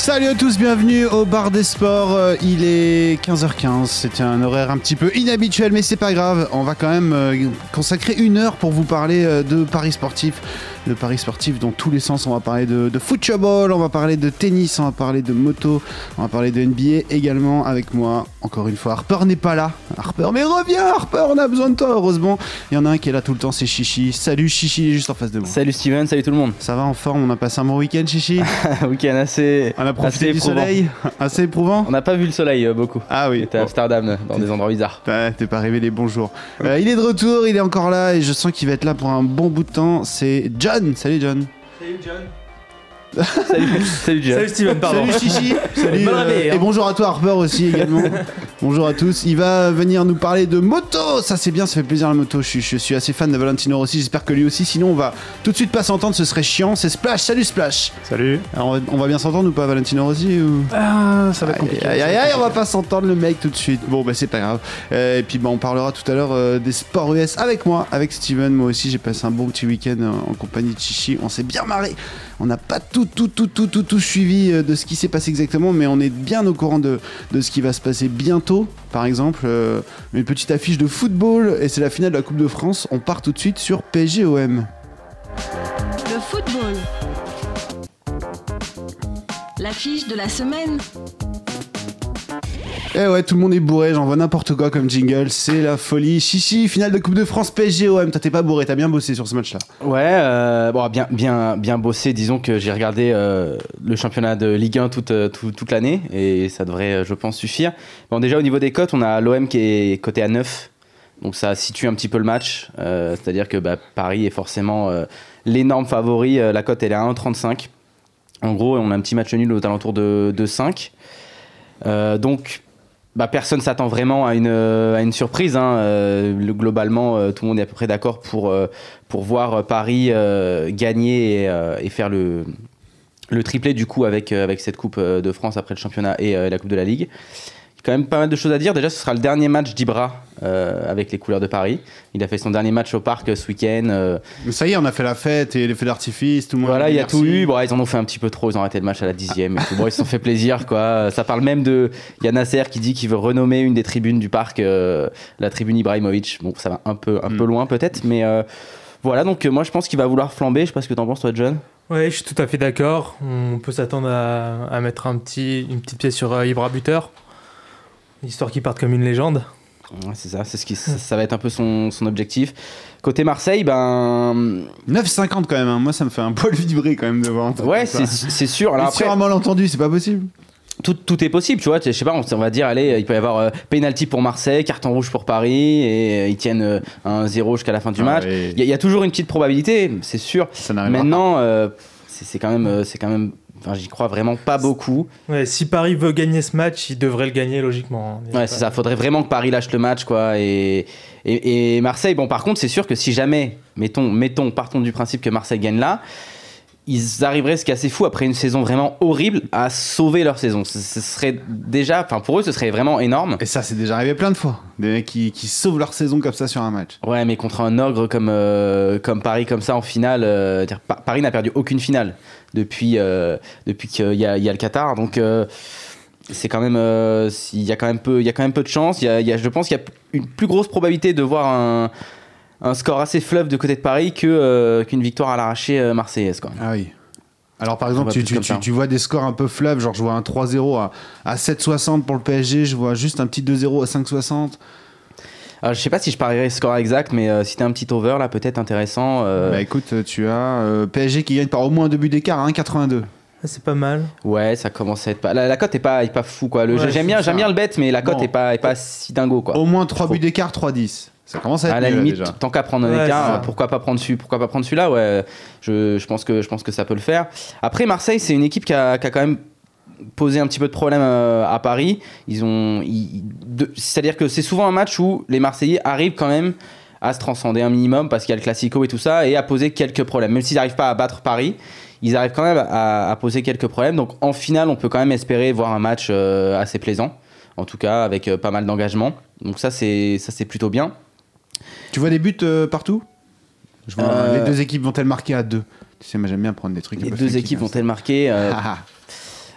Salut à tous, bienvenue au bar des sports. Euh, Il est 15h15. C'était un horaire un petit peu inhabituel, mais c'est pas grave. On va quand même euh, consacrer une heure pour vous parler euh, de paris sportifs. De paris sportifs dans tous les sens. On va parler de, de football, on va parler de tennis, on va parler de moto, on va parler de NBA également avec moi. Encore une fois, Harper n'est pas là. Harper, mais reviens, Harper, on a besoin de toi, heureusement. Il y en a un qui est là tout le temps, c'est Chichi. Salut Chichi, il est juste en face de moi. Salut Steven, salut tout le monde. Ça va en forme, on a passé un bon week-end, Chichi? Week-end assez. On a profité assez du éprouvant. soleil, assez éprouvant? On n'a pas vu le soleil euh, beaucoup. Ah oui. J'étais à. Amsterdam, dans des endroits bizarres. Ouais, T'es pas révélé, bonjour. Euh, il est de retour, il est encore là et je sens qu'il va être là pour un bon bout de temps. C'est John. Salut John. Salut John. Salut, salut Jeff. Salut Steven, pardon. Salut Chichi. Salut. Bonne réveil, hein. Et bonjour à toi Harper aussi également. bonjour à tous. Il va venir nous parler de moto. Ça c'est bien, ça fait plaisir la moto. Je, suis- je suis assez fan de Valentino Rossi. J'espère que lui aussi. Sinon on va tout de suite pas s'entendre. Ce serait chiant. C'est Splash. Salut Splash. Salut. Alors, on, va, on va bien s'entendre ou pas Valentino Rossi ou... Ah, ça va être compliqué. Aïe, aïe, aïe, on va pas s'entendre le mec tout de suite. Bon, bah c'est pas grave. Euh, et puis, bah, on parlera tout à l'heure euh, des sports US avec moi, avec Steven. Moi aussi, j'ai passé un bon petit week-end euh, en compagnie de Chichi. On s'est bien marré. On n'a pas tout, tout, tout, tout, tout, tout suivi euh, de ce qui s'est passé exactement, mais on est bien au courant de, ce qui va se passer bientôt. Par exemple, euh, une petite affiche de football, et c'est la finale de la Coupe de France. On part tout de suite sur PSG-OM. Le football. L'affiche de la semaine. Eh ouais, tout le monde est bourré, j'envoie n'importe quoi comme jingle, c'est la folie. Chichi, finale de Coupe de France PSG-OM. T'es pas bourré, t'as bien bossé sur ce match-là. Ouais, euh, bon, bien, bien, bien bossé. Disons que j'ai regardé euh, le championnat de Ligue 1 toute, euh, tout- toute l'année et ça devrait, je pense, suffire. Bon, déjà au niveau des cotes, on a l'OM qui est coté à 9. Donc ça situe un petit peu le match. C'est-à-dire que bah, Paris est forcément l'énorme favori. La cote, elle est à 1,35. En gros, on a un petit match nul aux alentours de, de 5. Euh, donc, bah, personne s'attend vraiment à une, euh, à une surprise. hein. Euh, le- globalement, euh, tout le monde est à peu près d'accord pour, pour voir Paris gagner et, et faire le, le triplé du coup avec, avec cette Coupe de France après le championnat et la Coupe de la Ligue. Il y a quand même pas mal de choses à dire. Déjà, ce sera le dernier match d'Ibra euh, avec les couleurs de Paris. Il a fait son dernier match au parc ce week-end. euh, Mais ça y est, on a fait la fête et les feux d'artifice, tout le monde. voilà, il y a merci. tout eu. Bon, ils en ont fait un petit peu trop. Ils ont arrêté le match à la dixième. Bon, ils se sont fait plaisir, quoi. Ça parle même de. Il y a Nasser qui dit qu'il veut renommer une des tribunes du parc euh, la tribune Ibrahimovic. Bon, ça va un peu, un peu Mm. loin peut-être, mais euh, voilà. Donc moi, je pense qu'il va vouloir flamber. Je sais pas ce que t'en penses, toi, John. Ouais, je suis tout à fait d'accord. On peut s'attendre à, à mettre un petit, une petite pièce sur euh, Ibra buteur. Histoire qu'il parte comme une légende. Ouais, c'est ça. C'est ce qui. Ça, ça va être un peu son, son objectif. Côté Marseille, ben. 9,50 quand même, hein. moi ça me fait un poil vibrer quand même de voir Ouais, c'est sûr. Alors après, sur un malentendu, c'est pas possible. tout, tout est possible, tu vois. Je sais pas, on, on va dire, allez, il peut y avoir euh, penalty pour Marseille, carton rouge pour Paris, et euh, ils tiennent euh, un 0 jusqu'à la fin du Ah match. Il y, a- il y a toujours une petite probabilité, c'est sûr. Ça Maintenant, euh, c'est quand même, euh, c'est quand même, enfin, j'y crois vraiment pas beaucoup. Ouais, si Paris veut gagner ce match, il devrait le gagner logiquement. hein. Ouais, c'est ça. Faudrait vraiment que Paris lâche le match, quoi. Et, et, et Marseille, bon, par contre, c'est sûr que si jamais, mettons, mettons, partons du principe que Marseille gagne là, ils arriveraient, ce qui est assez fou, après une saison vraiment horrible, à sauver leur saison. Ce, ce serait déjà, enfin, pour eux, ce serait vraiment énorme. Et ça, c'est déjà arrivé plein de fois. Des mecs qui, qui sauvent leur saison comme ça sur un match. Ouais, mais contre un ogre comme, euh, comme Paris, comme ça, en finale, euh, Paris n'a perdu aucune finale depuis, euh, depuis qu'il y a, y a le Qatar. Donc, euh, c'est quand même, euh, il y a quand même peu, il y a quand même peu de chance. Il y a, il y a- je pense qu'il y a une plus grosse probabilité de voir un, un score assez fleuve de côté de Paris que, euh, qu'une victoire à l'arraché euh, marseillaise. Quoi. Ah oui. Alors par exemple, tu, tu, tu, tu vois des scores un peu fleuves, genre je vois un 3-0 à, à 7,60 pour le PSG, je vois juste un petit 2-0 à 5,60. Alors, je sais pas si je parierais le score exact, mais euh, si t'as un petit over là, peut-être intéressant. euh, Bah écoute, tu as euh, PSG qui gagne par au moins deux buts d'écart à 1,82. Ah, C'est pas mal. Ouais, ça commence à être pas. La, la cote est pas, est pas fou quoi. Le, Ouais, j'aime bien, c'est ça. j'aime bien le bet, mais la cote Bon. est pas, est pas si dingo quoi. Au moins 3 Trop. buts d'écart, 3-10. Ça commence à être à la mieux, là, limite, déjà. tant qu'à prendre un Ouais, écart, ça. euh, pourquoi pas prendre celui, pourquoi pas prendre celui-là Ouais, je, je pense que je pense que ça peut le faire. Après Marseille, c'est une équipe qui a, qui a quand même posé un petit peu de problème euh, à Paris. Ils ont, c'est-à-dire que c'est souvent un match où les Marseillais arrivent quand même à se transcender un minimum parce qu'il y a le classico et tout ça et à poser quelques problèmes. Même s'ils n'arrivent pas à battre Paris, ils arrivent quand même à, à poser quelques problèmes. Donc en finale, on peut quand même espérer voir un match euh, assez plaisant, en tout cas avec euh, pas mal d'engagement. Donc ça c'est ça c'est plutôt bien. Tu vois des buts euh, partout? Je vois, Les deux équipes vont-elles marquer à deux? Tu sais, moi j'aime bien prendre des trucs. Les deux équipes vont-elles marquer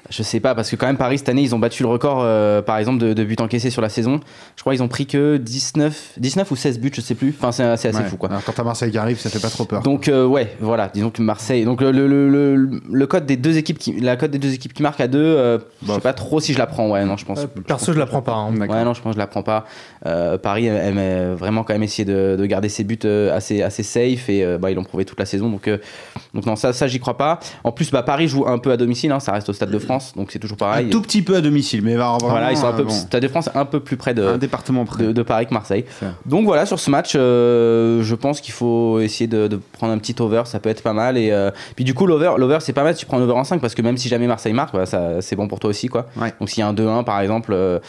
Je sais pas, parce que quand même Paris cette année, ils ont battu le record, euh, par exemple, de, de buts encaissés sur la saison. Je crois qu'ils ont pris que 19, 19 ou 16 buts, je sais plus. Enfin, c'est assez ouais. fou, quoi. Alors, quand t'as Marseille qui arrive, ça fait pas trop peur. Donc euh, ouais, voilà, disons que Marseille. Donc le, le, le, le- le code des deux équipes qui, la cote des deux équipes qui marquent à deux, euh, je sais pas trop si je la prends. Ouais, non, je pense. Euh, perso, je la prends pas. hein. Ouais, non, je pense que je la prends pas. Euh, Paris aime aime vraiment quand même essayer de, de garder ses buts assez, assez safe et euh, bah, ils l'ont prouvé toute la saison. Donc, euh, donc non, ça, ça j'y crois pas. En plus, bah, Paris joue un peu à domicile, hein, ça reste au Stade de France, donc c'est toujours un pareil. tout petit peu à domicile, mais va vraiment, voilà, ils sont un peu, euh, bon, Stade de France un peu plus près de, un département près. de, de Paris que Marseille. Donc voilà, sur ce match, euh, je pense qu'il faut essayer de, de prendre un petit over, ça peut être pas mal. Et euh, puis du coup, l'over, l'over c'est pas mal si tu prends un over en 5 parce que même si jamais Marseille marque, voilà, ça, c'est bon pour toi aussi. quoi. Ouais. Donc s'il y a un 2-1 par exemple, euh,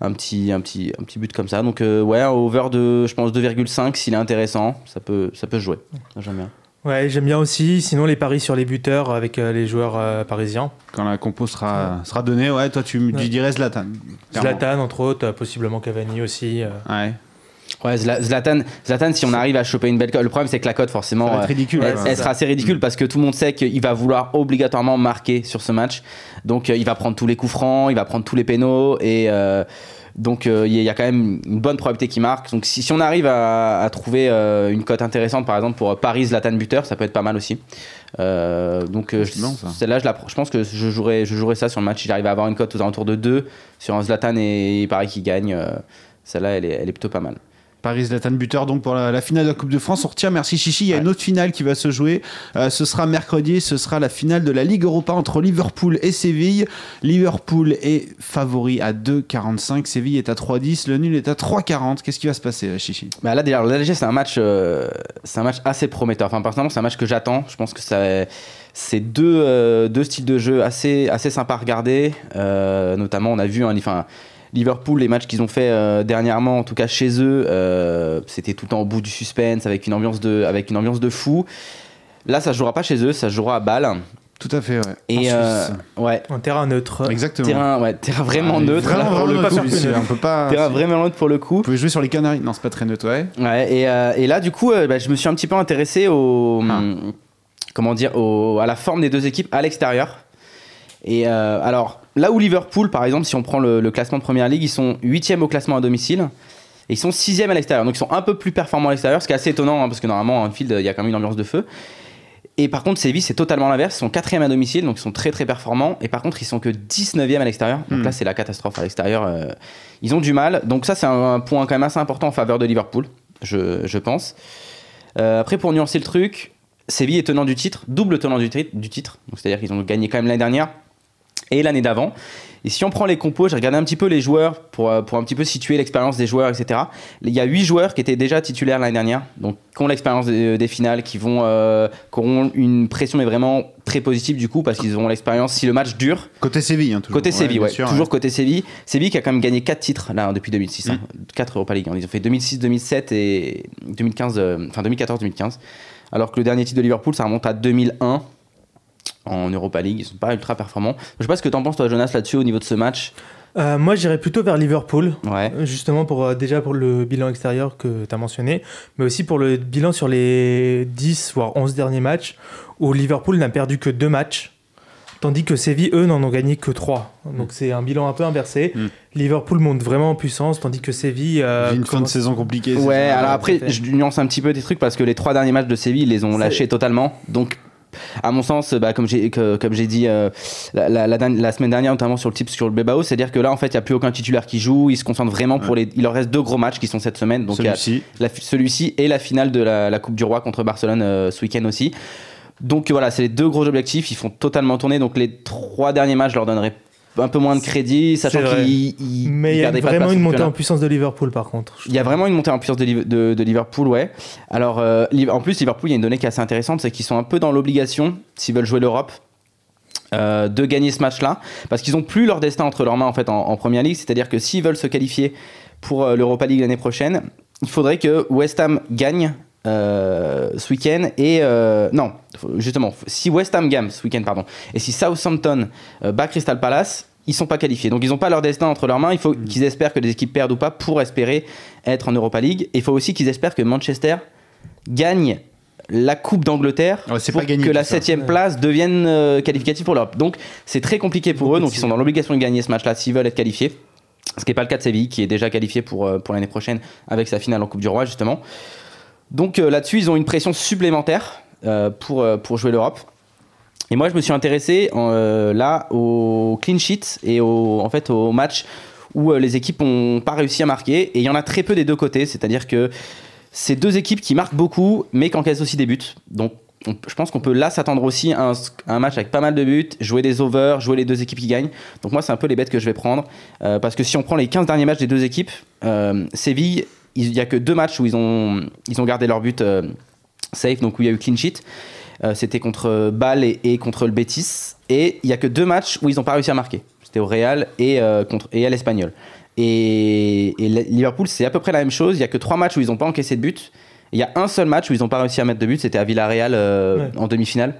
un, petit, un, petit, un petit but comme ça. Donc euh, ouais, un over de, je pense, 2,5 s'il est intéressant, ça peut, ça peut se jouer. J'aime bien. Ouais, j'aime bien aussi. Sinon, les paris sur les buteurs avec euh, les joueurs euh, parisiens. Quand la compo sera, sera donnée, ouais, toi tu, tu Ouais. dirais Zlatan. clairement. Zlatan, entre autres, euh, possiblement Cavani aussi. euh. Ouais. Ouais, Zla- Zlatan, Zlatan, si on arrive à choper une belle cote, le problème c'est que la cote forcément. Ça va être ridicule. Elle, elle sera assez ridicule parce que tout le monde sait qu'il va vouloir obligatoirement marquer sur ce match. Donc il va prendre tous les coups francs, il va prendre tous les pénaux et euh, donc euh, il y, a- il y a quand même une bonne probabilité qu'il marque. Donc si, si on arrive à, à trouver euh, une cote intéressante par exemple pour Paris Zlatan buteur, ça peut être pas mal aussi. Euh, donc euh, celle-là, je, la pr- je pense que je jouerai, je jouerai ça sur le match. Si j'arrive à avoir une cote aux alentours de 2 sur un Zlatan et Paris qui gagne, euh, celle-là elle est, elle est plutôt pas mal. Paris Zlatan buteur donc pour la, la finale de la Coupe de France. On retient merci Chichi. Il y a Ouais. une autre finale qui va se jouer. Euh, ce sera mercredi. Ce sera la finale de la Ligue Europa entre Liverpool et Séville. Liverpool est favori à 2,45. Séville est à 3,10. Le nul est à 3,40. Qu'est-ce qui va se passer, euh, Chichi? Bah là, déjà, le LG, c'est un match, euh, c'est un match assez prometteur. Enfin, personnellement, c'est un match que j'attends. Je pense que ça, c'est deux, euh, deux styles de jeu assez, assez sympas à regarder. Notamment, on a vu, hein, enfin, Liverpool, les matchs qu'ils ont fait euh, dernièrement, en tout cas chez eux, euh, c'était tout le temps au bout du suspense, avec une ambiance de, avec une ambiance de fou. Là, ça se jouera pas chez eux, ça se jouera à Bâle. Tout à fait. Ouais. Et En euh, ouais, Un terrain neutre. Exactement. terrain, ouais, terrain vraiment Ah, neutre. Vraiment, là, pour vraiment le neutre, coup. On peut pas. Terrain vraiment neutre pour le coup. Vous pouvez jouer sur les Canaries. Non, c'est pas très neutre. Ouais. Ouais, et, euh, et là, du coup, euh, bah, je me suis un petit peu intéressé au, Ah. comment dire, au- à la forme des deux équipes à l'extérieur. Et euh, alors, là où Liverpool, par exemple, si on prend le, le classement de Première Ligue, ils sont 8 au classement à domicile. Et ils sont 6 à l'extérieur. Donc ils sont un peu plus performants à l'extérieur, ce qui est assez étonnant, hein, parce que normalement, en field, il y a quand même une ambiance de feu. Et par contre, Séville, c'est totalement l'inverse. Ils sont 4 à domicile, donc ils sont très très performants. Et par contre, ils sont que 19e à l'extérieur. Donc Hmm. là, c'est la catastrophe à l'extérieur. euh, ils ont du mal. Donc ça, c'est un, un point quand même assez important en faveur de Liverpool, je, je pense. Euh, après, pour nuancer le truc, Séville est tenant du titre, double tenant du, du titre. Donc c'est-à-dire qu'ils ont gagné quand même l'année dernière et l'année d'avant. Et si on prend les compos, j'ai regardé un petit peu les joueurs pour, euh, pour un petit peu situer l'expérience des joueurs, etc. Il y a 8 joueurs qui étaient déjà titulaires l'année dernière, donc qui ont l'expérience des, des finales, qui, vont, euh, qui auront une pression mais vraiment très positive du coup, parce qu'ils auront l'expérience si le match dure. Côté Séville, hein, toujours. Côté Séville, ouais. sûr, toujours côté Séville. Séville qui a quand même gagné 4 titres là depuis 2006. hein. 4 Europa League. hein. Ils ont fait 2006, 2007 et 2015, euh, enfin 2014-2015. Alors que le dernier titre de Liverpool, ça remonte à 2001 en Europa League. Ils sont pas ultra performants. Je sais pas ce que t'en penses toi, Jonas, là-dessus au niveau de ce match. Euh, moi, j'irais plutôt vers Liverpool. Ouais. Justement, pour, euh, déjà pour le bilan extérieur que tu as mentionné, mais aussi pour le bilan sur les 10 voire 11 derniers matchs, où Liverpool n'a perdu que deux matchs, tandis que Séville, eux, n'en ont gagné que 3. Donc c'est un bilan un peu inversé. Mm. Liverpool monte vraiment en puissance, tandis que Séville... euh, une fin de saison compliquée. c'est Ouais, alors après, je nuance un petit peu des trucs parce que les trois derniers matchs de Séville, ils les ont lâchés totalement. Donc, à mon sens, bah, comme j'ai que- comme j'ai dit euh, la, la- la dernière- la semaine dernière, notamment sur le type sur le Bebao, c'est-à-dire que là, en fait, il n'y a plus aucun titulaire qui joue. Ils se concentrent vraiment pour les. Il leur reste deux gros matchs qui sont cette semaine. Donc, Celui-ci. et la finale de la, la Coupe du Roi contre Barcelone euh, ce week-end aussi. Donc voilà, c'est les deux gros objectifs. Ils font totalement tourner. Donc les trois derniers matchs, je leur donnerai un peu moins de crédit, sachant Mais il y a vraiment une montée en puissance de Liverpool, par contre. Il y a vraiment une montée en puissance de, de- de Liverpool, ouais. Alors, euh, en plus, Liverpool, il y a une donnée qui est assez intéressante, c'est qu'ils sont un peu dans l'obligation, s'ils veulent jouer l'Europe, euh, de gagner ce match-là, parce qu'ils n'ont plus leur destin entre leurs mains en fait en, en première ligue. C'est-à-dire que s'ils veulent se qualifier pour euh, l'Europa League l'année prochaine, il faudrait que West Ham gagne euh, ce week-end et euh, non, justement, si West Ham gagne ce week-end, pardon, et si Southampton euh, bat Crystal Palace, ils sont pas qualifiés. Donc ils n'ont pas leur destin entre leurs mains. Il faut qu'ils espèrent que les équipes perdent ou pas pour espérer être en Europa League. Et il faut aussi qu'ils espèrent que Manchester gagne la Coupe d'Angleterre Ouais, pour pas gagné, que la ça. septième place devienne euh, qualificative pour l'Europe. Donc c'est très compliqué pour eux. Donc ils sont dans l'obligation de gagner ce match-là s'ils veulent être qualifiés. Ce qui n'est pas le cas de Séville, qui est déjà qualifié pour, pour l'année prochaine avec sa finale en Coupe du Roi, justement. Donc euh, là-dessus, ils ont une pression supplémentaire euh, pour, euh, pour jouer l'Europe. Et moi, je me suis intéressé là au clean sheet et au, en fait, au match où les équipes n'ont pas réussi à marquer. Et il y en a très peu des deux côtés. C'est-à-dire que c'est deux équipes qui marquent beaucoup, mais qui encaissent aussi des buts. Donc on- je pense qu'on peut là s'attendre aussi à un, match avec pas mal de buts, jouer des overs, jouer les deux équipes qui gagnent. Donc moi, c'est un peu les bêtes que je vais prendre. Parce que si on prend les 15 derniers matchs des deux équipes, Séville, il n'y a que deux matchs où ils ont, ils ont gardé leur but euh, safe, donc où il y a eu clean sheet. Euh, C'était contre Bâle et, et contre le Betis. Et il n'y a que deux matchs où ils n'ont pas réussi à marquer. C'était au Real et, euh, contre, et à l'Espagnol. Et, Liverpool, c'est à peu près la même chose. Il n'y a que trois matchs où ils n'ont pas encaissé de but. Il y a un seul match où ils n'ont pas réussi à mettre de but. C'était à Villarreal Ouais. en demi-finale.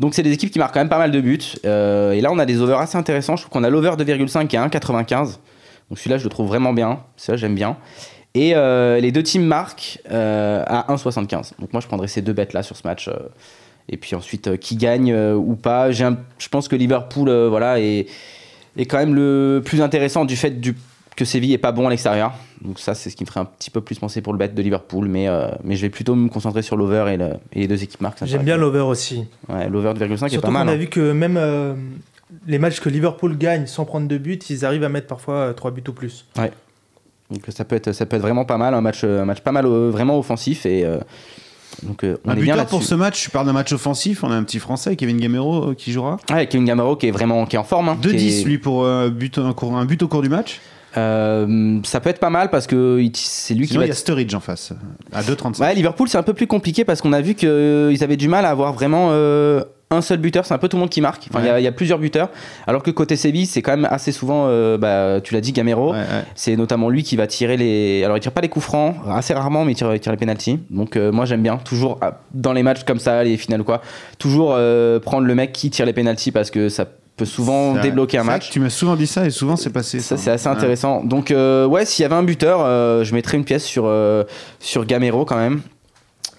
Donc c'est des équipes qui marquent quand même pas mal de buts. Euh, et là, on a des overs assez intéressants. Je trouve qu'on a l'over 2,5 qui est à 1,95. Donc celui-là, je le trouve vraiment bien. Ça, j'aime bien. Et euh, les deux teams marquent euh, à 1,75. Donc moi, je prendrais ces deux bêtes-là sur ce match. euh, et puis ensuite, qui gagne ou pas. Un- je pense que Liverpool voilà, est, est quand même le plus intéressant du fait du, que Séville est pas bon à l'extérieur. Donc ça, c'est ce qui me ferait un petit peu plus penser pour le bet de Liverpool. Mais, euh, mais je vais plutôt me concentrer sur l'over et, le- et les deux équipes marquent. J'aime bien l'over aussi. Ouais, l'over 2,5 est pas mal. qu'on a hein. vu que même euh, les matchs que Liverpool gagne sans prendre de but, ils arrivent à mettre parfois 3 buts ou plus. Donc ça peut être, ça peut être vraiment pas mal, un match, un match pas mal, euh, vraiment offensif et euh, donc euh, on Un est bien buteur pour là-dessus. ce match, tu parles d'un match offensif, on a un petit français, Kevin Gamero, euh, qui jouera. Ouais, Kevin Gamero qui est vraiment qui est en forme. hein, 2-10 qui est- lui pour euh, but, un, cours- un but au cours du match. Ça peut être pas mal parce que c'est lui Sinon, qui il y a Sturridge en face, à 2,35. Ouais, Liverpool c'est un peu plus compliqué parce qu'on a vu qu'ils avaient du mal à avoir vraiment un seul buteur. C'est un peu tout le monde qui marque. Enfin, il y a- Ouais. il y, a plusieurs buteurs. Alors que côté Séville, c'est quand même assez souvent, euh, bah, tu l'as dit, Gamero. Ouais, ouais. C'est notamment lui qui va tirer les. Alors, il tire pas les coups francs, assez rarement, mais il tire, il tire les pénalties. Donc, euh, moi, j'aime bien, toujours ah, dans les matchs comme ça, les finales ou quoi, toujours euh, prendre le mec qui tire les pénalties parce que ça peut souvent débloquer un match. Tu m'as souvent dit ça et souvent c'est passé. Ça, ça. c'est assez intéressant. Donc, ouais, s'il y avait un buteur, je mettrais une pièce sur, sur Gamero quand même.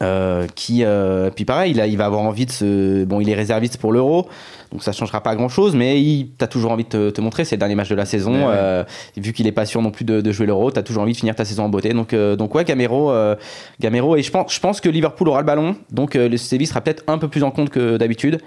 Euh, qui euh, puis pareil il, a- il va avoir envie de se bon il est réserviste pour l'euro donc ça changera pas grand chose mais il t'as toujours envie de te, te montrer c'est le dernier match de la saison Ouais, ouais. euh, vu qu'il est pas sûr non plus de, de jouer l'euro t'as toujours envie de finir ta saison en beauté donc euh, donc ouais Gamero euh, Gamero et je pense je pense que Liverpool aura le ballon donc euh, le Séville sera peut-être un peu plus en compte que d'habitude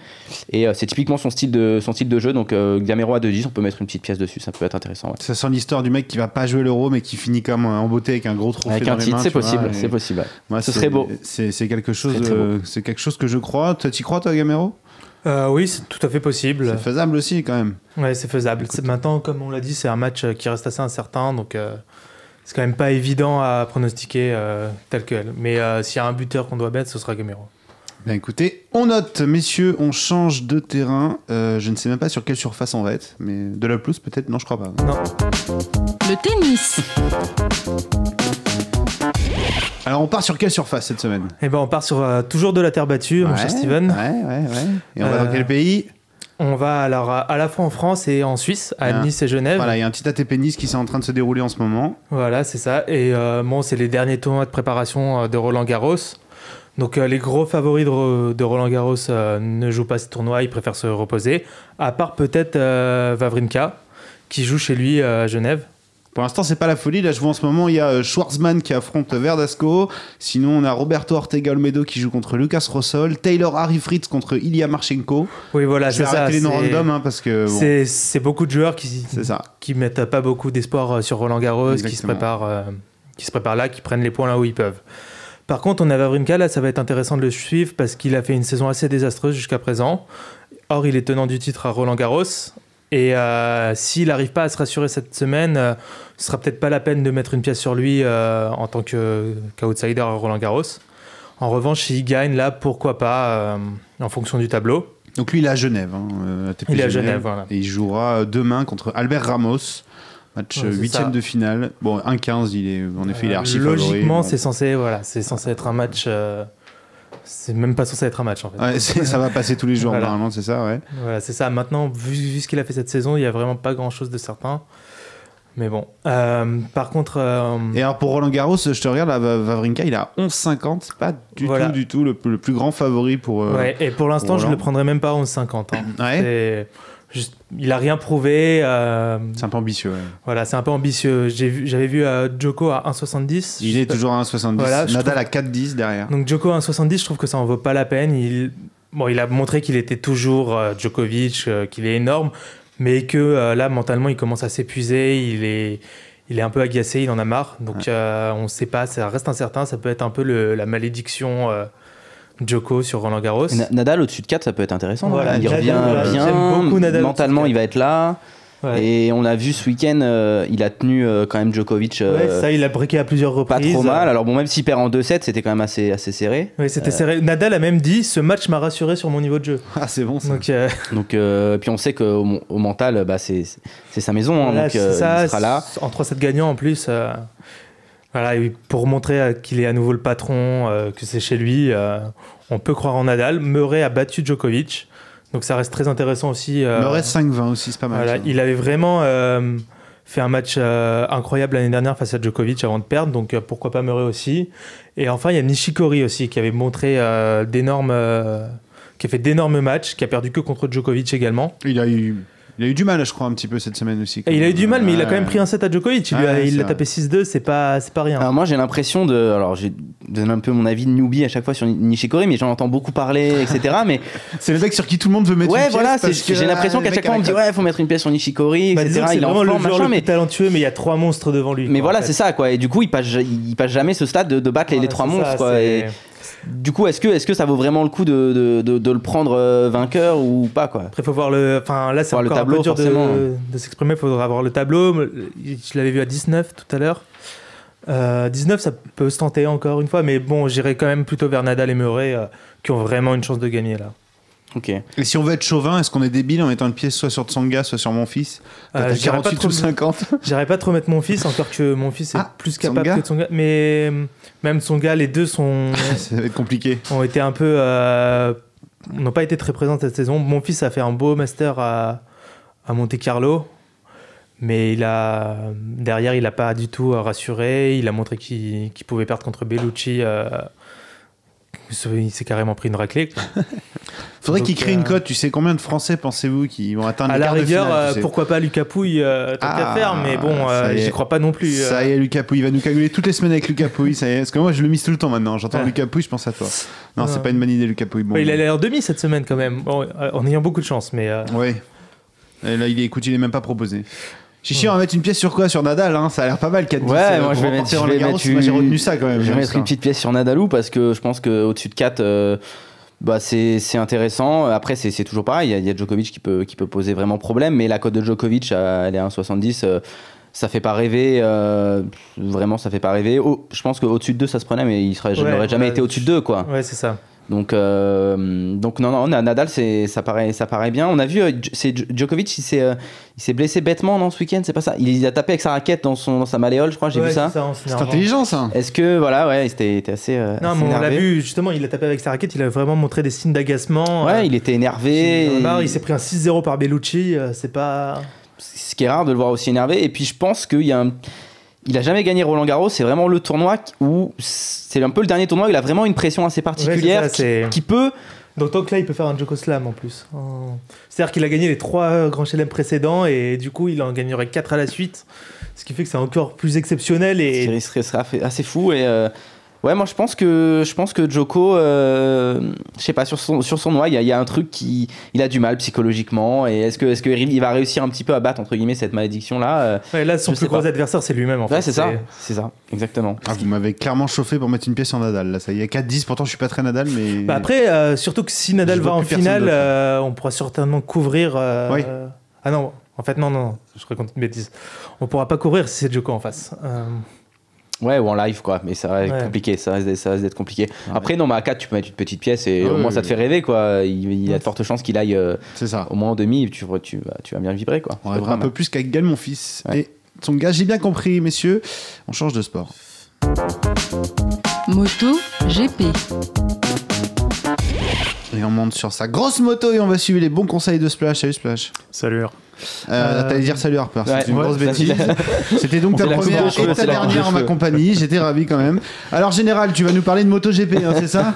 et c'est typiquement son style de son style de jeu donc Gamero à 2-10 on peut mettre une petite pièce dessus ça peut être intéressant ouais. Ça sent l'histoire du mec qui va pas jouer l'euro mais qui finit comme en beauté avec un gros trophée avec un titre c'est tu possible c'est possible ouais. Ce serait beau. C'est quelque chose, c'est quelque chose que je crois. Toi, t'y crois, toi, Gamero? Euh, oui, c'est tout à fait possible. C'est faisable aussi, quand même. Ouais, c'est faisable. Maintenant, comme on l'a dit, c'est un match qui reste assez incertain, donc euh, c'est quand même pas évident à pronostiquer euh, tel quel. Mais euh, s'il y a un buteur qu'on doit mettre, ce sera Gamero. Bien écoutez, on note, messieurs, on change de terrain. Euh, je ne sais même pas sur quelle surface on va être, mais de la pelouse peut-être? Non, je crois pas. Non. Le tennis. Alors on part sur quelle surface cette semaine? Et ben, on part sur euh, toujours de la terre battue, mon Ouais, cher Steven. Ouais, ouais, ouais. Et on va dans Euh, quel pays? On va alors à la fois en France et en Suisse, à Ah. Nice et Genève. Voilà, il y a un petit ATP Nice qui est en train de se dérouler en ce moment. Voilà, c'est ça. Et euh, bon, c'est les derniers tournois de préparation de Roland Garros. Donc euh, les gros favoris de, Ro- de Roland Garros euh, ne jouent pas ce tournoi, ils préfèrent se reposer. À part peut-être Vavrinka, qui joue chez lui à Genève. Pour l'instant, c'est pas la folie. Là, je vois en ce moment, il y a euh, Schwarzman qui affronte Verdasco. Sinon, on a Roberto Ortega Olmedo qui joue contre Lucas Rossol. Taylor Harry Fritz contre Ilya Marchenko. Oui, voilà, je vais c'est ça. les noms random hein, parce que bon, C'est beaucoup de joueurs qui, ça. qui mettent pas beaucoup d'espoir euh, sur Roland Garros, qui se, préparent, euh, qui se préparent là, qui prennent les points là où ils peuvent. Par contre, on a Vavrinka, là, ça va être intéressant de le suivre parce qu'il a fait une saison assez désastreuse jusqu'à présent. Or, il est tenant du titre à Roland Garros. Et euh, s'il n'arrive pas à se rassurer cette semaine, euh, ce sera peut-être pas la peine de mettre une pièce sur lui euh, en tant que- qu'outsider à Roland Garros. En revanche, s'il gagne, là, pourquoi pas, euh, en fonction du tableau. Donc lui, il est à Genève. hein, euh, Il est à Genève, voilà. Et il jouera demain contre Albert Ramos. Match huitième de finale. Bon, 1-15, il est, en effet, il est archi. Logiquement, c'est censé, voilà, c'est censé être un match. C'est même pas censé être un match en fait. Ouais, ça va passer tous les jours, Voilà. normalement, c'est ça, ouais. Voilà, c'est ça. Maintenant, vu, vu ce qu'il a fait cette saison, il y a vraiment pas grand chose de certain. Mais bon. Euh, par contre, euh, Et alors pour Roland Garros, je te regarde, là, Vavrinka, il a 11,50. C'est pas du Voilà. tout, du tout le, le plus grand favori pour. euh, ouais, et pour l'instant, je Roland. le prendrais même pas en 50. hein. Ouais. Juste- il a rien prouvé. euh, C'est un peu ambitieux, ouais. voilà, c'est un peu ambitieux. J'avais vu euh, Djoko à 1,70. Il est toujours à 1,70. Voilà, Nadal à 4,10 derrière. Donc Djoko à 1,70, je trouve que ça en vaut pas la peine. Il, bon, il a montré qu'il était toujours euh, Djokovic, euh, qu'il est énorme, mais que là, mentalement, il commence à s'épuiser. Il est, il est un peu agacé, il en a marre. Donc on ne sait pas, ça reste incertain. Ça peut être un peu le- la malédiction Djoko sur Roland Garros. Na- Nadal au-dessus de 4, ça peut être intéressant. Voilà, il revient bien. j'aime beaucoup Nadal Mentalement, il va être là. Ouais. Et on a vu ce week-end, euh, il a tenu euh, quand même Djokovic euh, Ouais, ça, il a briqué à plusieurs pas reprises. trop mal. Alors bon, même s'il perd en 2-7, c'était quand même assez, assez serré. Oui, c'était serré. Nadal a même dit ce match m'a rassuré sur mon niveau de jeu. Ah, c'est bon ça. Donc, euh, Donc, euh, puis on sait qu'au au mental, bah, c'est c'est sa maison. hein, Voilà, donc euh, ça, il sera là. En 3-7 gagnants en plus. Voilà, et pour montrer euh, qu'il est à nouveau le patron, euh, que c'est chez lui, euh, on peut croire en Nadal. Murray a battu Djokovic. Donc ça reste très intéressant aussi. euh, Murray 5-20 aussi, c'est pas mal. voilà, ça. il avait vraiment fait un match incroyable l'année dernière face à Djokovic avant de perdre, donc pourquoi pas Murray aussi. Et enfin, il y a Nishikori aussi qui avait montré d'énormes, qui a fait d'énormes matchs, qui a perdu que contre Djokovic également. Il a eu. Il a eu du mal, je crois, un petit peu cette semaine aussi. Et il a eu du mal, mais il a quand Ouais. même pris un set à Djokovic. Il lui a- Ouais, il c'est l'a vrai. tapé 6-2, c'est pas, c'est pas rien. Alors moi j'ai l'impression de, alors j'ai donné un peu mon avis de newbie à chaque fois sur Nishikori, mais j'en entends beaucoup parler, etc. mais C'est le mec sur qui tout le monde veut mettre une ouais pièce voilà, parce que, j'ai l'impression ah, qu'à chaque fois on me dit ouais faut mettre une pièce sur Nishikori, Bah, etc. il est en vraiment le forme, joueur mais talentueux, mais il y a trois monstres devant lui. mais quoi, voilà en fait. c'est ça quoi. Et du coup il passe, il passe jamais ce stade de, de battre les, les Voilà, trois monstres quoi. Du coup est-ce que, est-ce que ça vaut vraiment le coup de, de, de, de le prendre euh, vainqueur ou pas quoi? Après, il faut voir le. Enfin, là, c'est Voir le encore un tableau, peu dur de, forcément. de s'exprimer. Il faudra voir le tableau. Je l'avais vu à 19 tout à l'heure. Euh, 19, ça peut se tenter encore une fois, mais bon, j'irai quand même plutôt vers Nadal et Murray euh, qui ont vraiment une chance de gagner là. Ok. Et si on veut être chauvin, est-ce qu'on est débile en mettant une pièce soit sur Tsonga, soit sur mon fils Euh, T'as j'irai pas 48 trop- ou 50 J'irai pas trop mettre mon fils, encore que mon fils est Ah, plus capable Tsonga que Tsonga. Mais euh, même Tsonga, les deux sont, Ça va être compliqué. ont été un peu. euh, n'ont pas été très présents cette saison. Mon fils a fait un beau master à, à Monte Carlo. Mais il a, derrière, il n'a pas du tout rassuré. Il a montré qu'il qu'il pouvait perdre contre Bellucci. euh, il s'est carrément pris une raclée. quoi. Faudrait qu'il crée euh, une cote. Tu sais combien de Français pensez-vous qui vont atteindre À la quarts de rigueur, finale, tu euh, sais pourquoi pas Lucas Pouille, euh, tant qu'à Ah, faire. Mais bon, euh, j'y crois pas non plus. Ça euh. y est, Lucas Pouille, il va nous caguler toutes les semaines avec Lucas Pouille, ça y est. Parce que moi, je le mise tout le temps maintenant. J'entends Ouais. Lucas Pouille, je pense à toi. Non, c'est Ouais. pas une bonne idée, Lucas Pouille. Bon, Ouais, il allait en demi cette semaine quand même, Bon, euh, en ayant beaucoup de chance. Mais euh. Et là, il est, écoute, il est même pas proposé. Chichi, on va mettre une pièce sur quoi Sur Nadal, hein ça a l'air pas mal, 4 Ouais, moi, je vais mettre- je vais mettre Moi, j'ai une- retenu ça quand même. Je vais mettre une petite pièce sur Nadalou parce que je pense qu'au-dessus de 4, euh, bah, c'est c'est intéressant. Après, c'est c'est toujours pareil. Il y, a- il y a Djokovic qui peut, qui peut poser vraiment problème, mais la cote de Djokovic, euh, elle est à 1,70. euh, ça fait pas rêver. euh, vraiment, ça fait pas rêver. Oh, je pense qu'au-dessus de 2, ça se prenait, mais il serait, Ouais, n'aurait jamais ouais, été au-dessus de 2, quoi. ouais, c'est ça. Donc, euh, donc non, non, Nadal, c'est, ça, paraît, ça paraît bien. On a vu, euh, c'est Dj- Djokovic, il s'est, euh, il s'est blessé bêtement dans ce week-end, c'est pas ça? Il, a tapé avec sa raquette dans, son, dans sa malléole, je crois, j'ai Ouais, vu ça. c'est en C'est intelligent, ça. Est-ce que, voilà, ouais, il était, il était assez. euh, Non, assez mais on l'a vu, justement, il a tapé avec sa raquette, il a vraiment montré des signes d'agacement. Ouais, euh, il était énervé. marre, il s'est pris un 6-0 par Bellucci, euh, c'est pas. Ce qui est rare de le voir aussi énervé. Et puis je pense qu'il y a un- Il a jamais gagné Roland Garros, c'est vraiment le tournoi où c'est un peu le dernier tournoi où il a vraiment une pression assez particulière Ouais, ça, qui, qui peut Donc, tant que là, il peut faire un Joko Slam en plus. En- C'est-à-dire qu'il a gagné les trois euh, grands chelem précédents et du coup, il en gagnerait 4 à la suite. Ce qui fait que c'est encore plus exceptionnel et. serait, serait- assez fou et euh, ouais moi je pense que je pense que Joko euh, je sais pas sur son sur son noix il y, a- il y a un truc qui il a du mal psychologiquement et est-ce que est-ce que il va réussir un petit peu à battre entre guillemets cette malédiction là Ouais, là, son plus gros pas. adversaire, c'est lui-même en fait. ouais c'est ça c'est ça exactement Ah, vous m'avez clairement chauffé pour mettre une pièce sur Nadal. Là, ça y est, 4-10. Pourtant, je suis pas très Nadal, mais. Bah après, euh, surtout que si Nadal Je va en finale, euh, on pourra certainement couvrir. euh, Oui. euh, Ah non, en fait, non, non, non, je raconte une bêtise. On pourra pas couvrir si c'est Joko en face. Ouais, ou en live, quoi. Mais ça va être Ouais. compliqué. Ça risque, d'être- ça d'être compliqué. Après, non, mais à 4, tu peux mettre une petite pièce et au moins ça te fait rêver, quoi. Il, il y a de fortes chances qu'il aille euh, C'est ça. au moins en demi. Tu, tu, vas, tu vas bien vibrer, quoi. On un peu plus qu'avec Gal, mon fils. Ouais. Et son gars, j'ai bien compris, messieurs. On change de sport. Moto GP. Et on monte sur sa grosse moto et on va suivre les bons conseils de Splash. Salut Splash. Salut. Euh, Euh, T'allais dire salut Harper, c'est ouais, une ouais, grosse bêtise. C'était donc C'est ta première de et ta c'est dernière en ma compagnie. J'étais ravi quand même. Alors Général, tu vas nous parler de MotoGP, hein, c'est ça?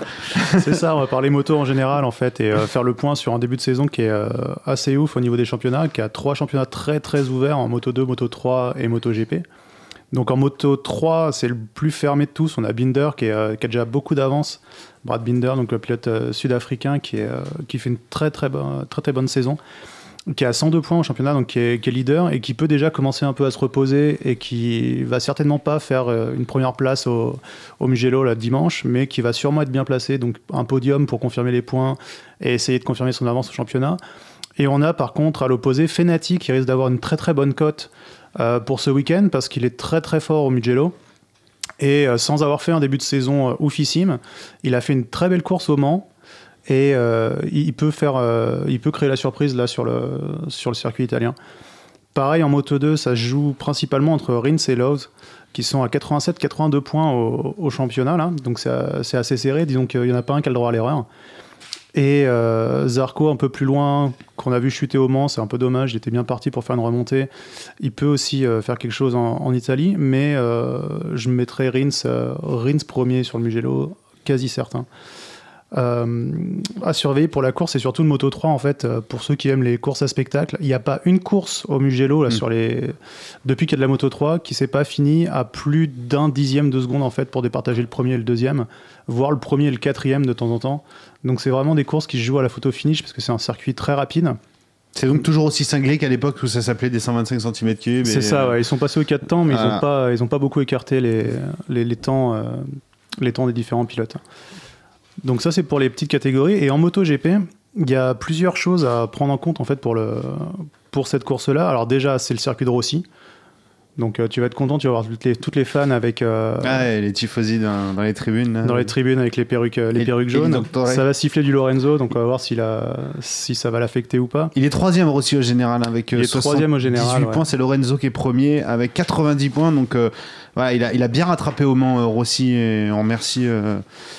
C'est ça, on va parler moto en général en fait et euh, faire le point sur un début de saison qui est euh, assez ouf au niveau des championnats, qui a trois championnats très très ouverts en Moto 2, Moto 3 et Moto GP. Donc en Moto 3, c'est le plus fermé de tous. On a Binder qui, est, euh, qui a déjà beaucoup d'avance. Brad Binder, donc le pilote euh, sud-africain qui, est, euh, qui fait une très très, bonne- très très bonne saison, qui a 102 points au championnat, donc qui est, leader et qui peut déjà commencer un peu à se reposer et qui va certainement pas faire euh, une première place au, Mugello là, dimanche, mais qui va sûrement être bien placé, donc un podium pour confirmer les points et essayer de confirmer son avance au championnat. Et on a par contre à l'opposé Fenati qui risque d'avoir une très très bonne cote euh, pour ce week-end parce qu'il est très très fort au Mugello. Et euh, sans avoir fait un début de saison oufissime, il a fait une très belle course au Mans. Et euh, il, peut faire, euh, il peut créer la surprise là sur le, sur le circuit italien. Pareil en Moto 2, ça se joue principalement entre Rins et Lowe's, qui sont à 87-82 points au, championnat là. Donc c'est assez serré. Disons qu'il n'y en a pas un qui a le droit à l'erreur. Et euh, Zarco un peu plus loin, qu'on a vu chuter au Mans, c'est un peu dommage, il était bien parti pour faire une remontée. Il peut aussi faire quelque chose en, Italie, mais je mettrais Rins, Rins premier sur le Mugello, quasi certain. Euh, à surveiller pour la course et surtout le Moto 3 en fait euh, pour ceux qui aiment les courses à spectacle il n'y a pas une course au Mugello là, Mm. sur les depuis qu'il y a de la Moto 3 qui s'est pas fini à plus d'un dixième de seconde en fait pour départager le premier et le deuxième voire le premier et le quatrième de temps en temps donc c'est vraiment des courses qui se jouent à la photo finish parce que c'est un circuit très rapide C'est donc toujours aussi cinglé qu'à l'époque où ça s'appelait des 125 cm3. C'est ça, ouais. ils sont passés au 4 temps, mais ils n'ont pas, ils ont pas beaucoup écarté les, les, les temps, euh, les temps des différents pilotes. Donc ça, c'est pour les petites catégories. Et en MotoGP, il y a plusieurs choses à prendre en compte en fait pour, le, pour cette course-là. Alors déjà, c'est le circuit de Rossi. Donc euh, tu vas être content, tu vas voir toutes les, toutes les fans avec, euh, Ah ouais, les tifosi dans, dans les tribunes. dans les tribunes avec les perruques, euh, les Et- perruques jaunes. Ça va siffler du Lorenzo, donc on va voir s'il a, si ça va l'affecter ou pas. Il est troisième aussi au général avec euh, Il est troisième au général, 18 ouais. points. C'est Lorenzo qui est premier avec 90 points. Donc euh, voilà, il a, il a bien rattrapé au Mans euh, Rossi et on remercie. euh,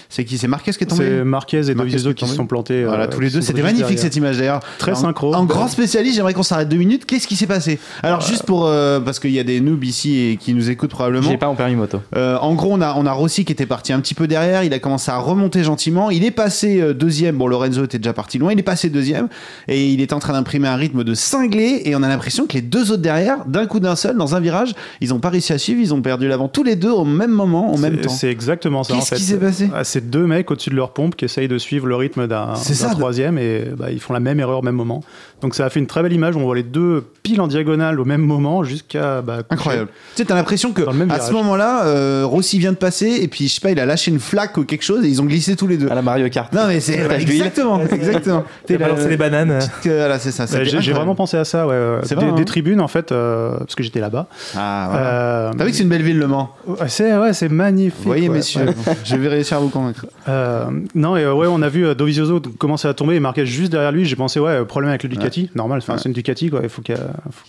c'est qui C'est Marquez qui est tombé C'est Marquez et Marquez Dovizioso qui se sont plantés. Voilà, euh, tous les deux, c'était magnifique derrière. cette image d'ailleurs. Très En- synchro. En, grand spécialiste, j'aimerais qu'on s'arrête deux minutes. Qu'est-ce qui s'est passé? Alors juste pour euh, parce qu'il y a des noobs ici et qui nous écoutent probablement. J'ai pas mon permis moto. Euh, en gros, on a, on a Rossi qui était parti un petit peu derrière. Il a commencé à remonter gentiment. Il est passé euh, deuxième. Bon, Lorenzo était déjà parti loin. Il est passé deuxième et il est en train d'imprimer un rythme de cinglé. Et on a l'impression que les deux autres derrière, d'un coup d'un seul, dans un virage, ils ont pas réussi à suivre. Ils ont perdu l'avant tous les deux au même moment, en même C'est- temps. C'est exactement ça en Qu'est-ce fait. qui s'est passé Ah, C'est deux mecs au-dessus de leur pompe qui essayent de suivre le rythme d'un troisième et bah, ils font la même erreur au même moment. Donc ça a fait une très belle image. On voit les deux piles en diagonale au même moment jusqu'à. bah. Incroyable. Tu sais, t'as l'impression que à ce moment-là, euh, Rossi vient de passer et puis je sais pas, il a lâché une flaque ou quelque chose et ils ont glissé tous les deux. À la Mario Kart. Non mais c'est d'huile. exactement, exactement. T'as balancé les bananes. Que- Voilà, c'est ça. Euh, J'ai vraiment pensé à ça. Ouais, ouais. C'est des, vrai, hein. des tribunes en fait, euh, parce que j'étais là-bas. Ah, voilà. Euh, T'as vu que c'est une belle ville le Mans. c'est ouais, c'est magnifique. Vous voyez, ouais. messieurs, je vais réussir à vous convaincre. Euh, non, et euh, ouais, on a vu euh, Dovizioso commencer à tomber et Marquez juste derrière lui. J'ai pensé, ouais, problème avec le Ducati. Normal, enfin, c'est une Ducati, quoi. Il faut qu'il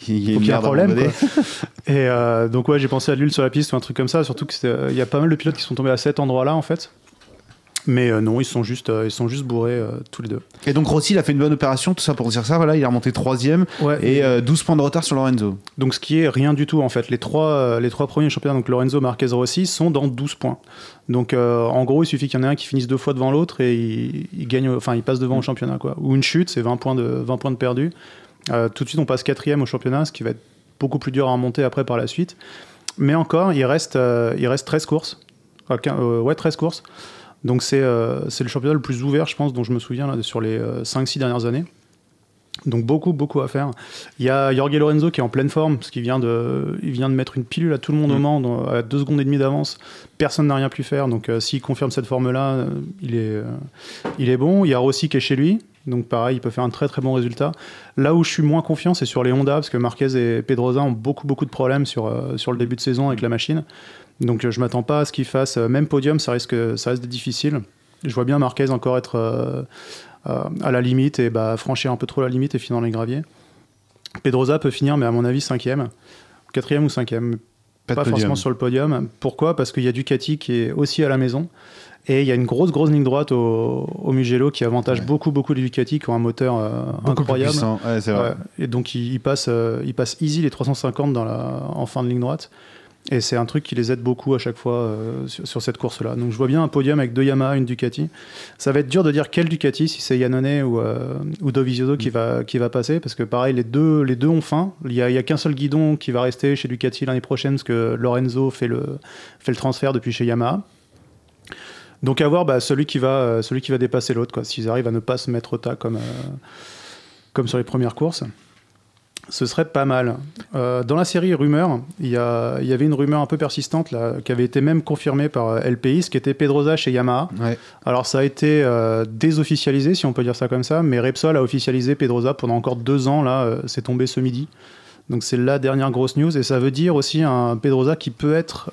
y, ait un problème. Et euh, donc, ouais, j'ai pensé à l'huile sur la piste ou un truc comme ça. Surtout qu'il y a pas mal de pilotes qui sont tombés à cet endroit-là, en fait. Mais euh, non, ils sont juste, euh, ils sont juste bourrés euh, tous les deux. Et donc Rossi, il a fait une bonne opération, tout ça pour dire ça. Voilà, il est remonté troisième Ouais. et euh, 12 points de retard sur Lorenzo. Donc, ce qui est rien du tout, en fait. Les trois, les trois premiers championnats, donc Lorenzo, Marquez, Rossi, sont dans 12 points. Donc, en gros, il suffit qu'il y en ait un qui finisse deux fois devant l'autre et il, il gagne, enfin, il passe devant au championnat, quoi. Ou une chute, c'est 20 points de, 20 points de perdu. Tout de suite, on passe quatrième au championnat, ce qui va être beaucoup plus dur à remonter après par la suite. Mais encore, il reste, il reste 13 courses. Enfin, ouais, 13 courses. Donc, c'est euh, c'est le championnat le plus ouvert, je pense, dont je me souviens là, sur les 5-6 dernières années. Donc beaucoup, beaucoup à faire. Il y a Jorge Lorenzo qui est en pleine forme, parce qu'il vient de, il vient de mettre une pilule à tout le monde au Mans, dans- à 2 secondes et demie d'avance. Personne n'a rien pu faire, donc euh, s'il confirme cette forme-là, euh, il, est, euh, il est bon. Il y a Rossi qui est chez lui, Donc pareil, il peut faire un très très bon résultat. Là où je suis moins confiant, c'est sur les Honda, parce que Marquez et Pedrosa ont beaucoup beaucoup de problèmes sur, euh, sur le début de saison avec la machine. Donc je m'attends pas à ce qu'ils fassent euh, même podium, ça risque, ça reste difficile. Je vois bien Marquez encore être euh, euh, à la limite et bah, franchir un peu trop la limite et finir dans les graviers. Pedrosa peut finir, mais à mon avis, cinquième, quatrième ou cinquième, Pas forcément sur le podium. Pourquoi? Parce qu'il y a Ducati qui est aussi à la maison. Et il y a une grosse, grosse ligne droite au, au Mugello qui avantage Ouais. beaucoup, beaucoup les Ducati qui ont un moteur euh, incroyable. Ouais, vrai. Ouais. Et donc, il, il passe, euh, il passe easy les 350 dans la, en fin de ligne droite. Et c'est un truc qui les aide beaucoup à chaque fois euh, sur, cette course-là. Donc, je vois bien un podium avec deux Yamaha, une Ducati. Ça va être dur de dire quel Ducati, si c'est Yannone ou, euh, ou qui, va, qui va passer, parce que pareil, les deux, les deux ont faim. Il n'y a, a qu'un seul guidon qui va rester chez Ducati l'année prochaine, parce que Lorenzo fait le, fait le transfert depuis chez Yamaha. Donc à voir bah, celui, qui va, euh, celui qui va dépasser l'autre, s'ils arrivent à ne pas se mettre au tas comme, euh, comme sur les premières courses. Ce serait pas mal. Euh, dans la série Rumeur, il y, avait une rumeur un peu persistante là, qui avait été même confirmée par euh, LPI, ce qui était Pedrosa chez Yamaha. Ouais. Alors ça a été euh, désofficialisé, si on peut dire ça comme ça, mais Repsol a officialisé Pedrosa pendant encore deux ans, là, euh, c'est tombé ce midi. Donc c'est la dernière grosse news, et ça veut dire aussi un Pedrosa qui peut être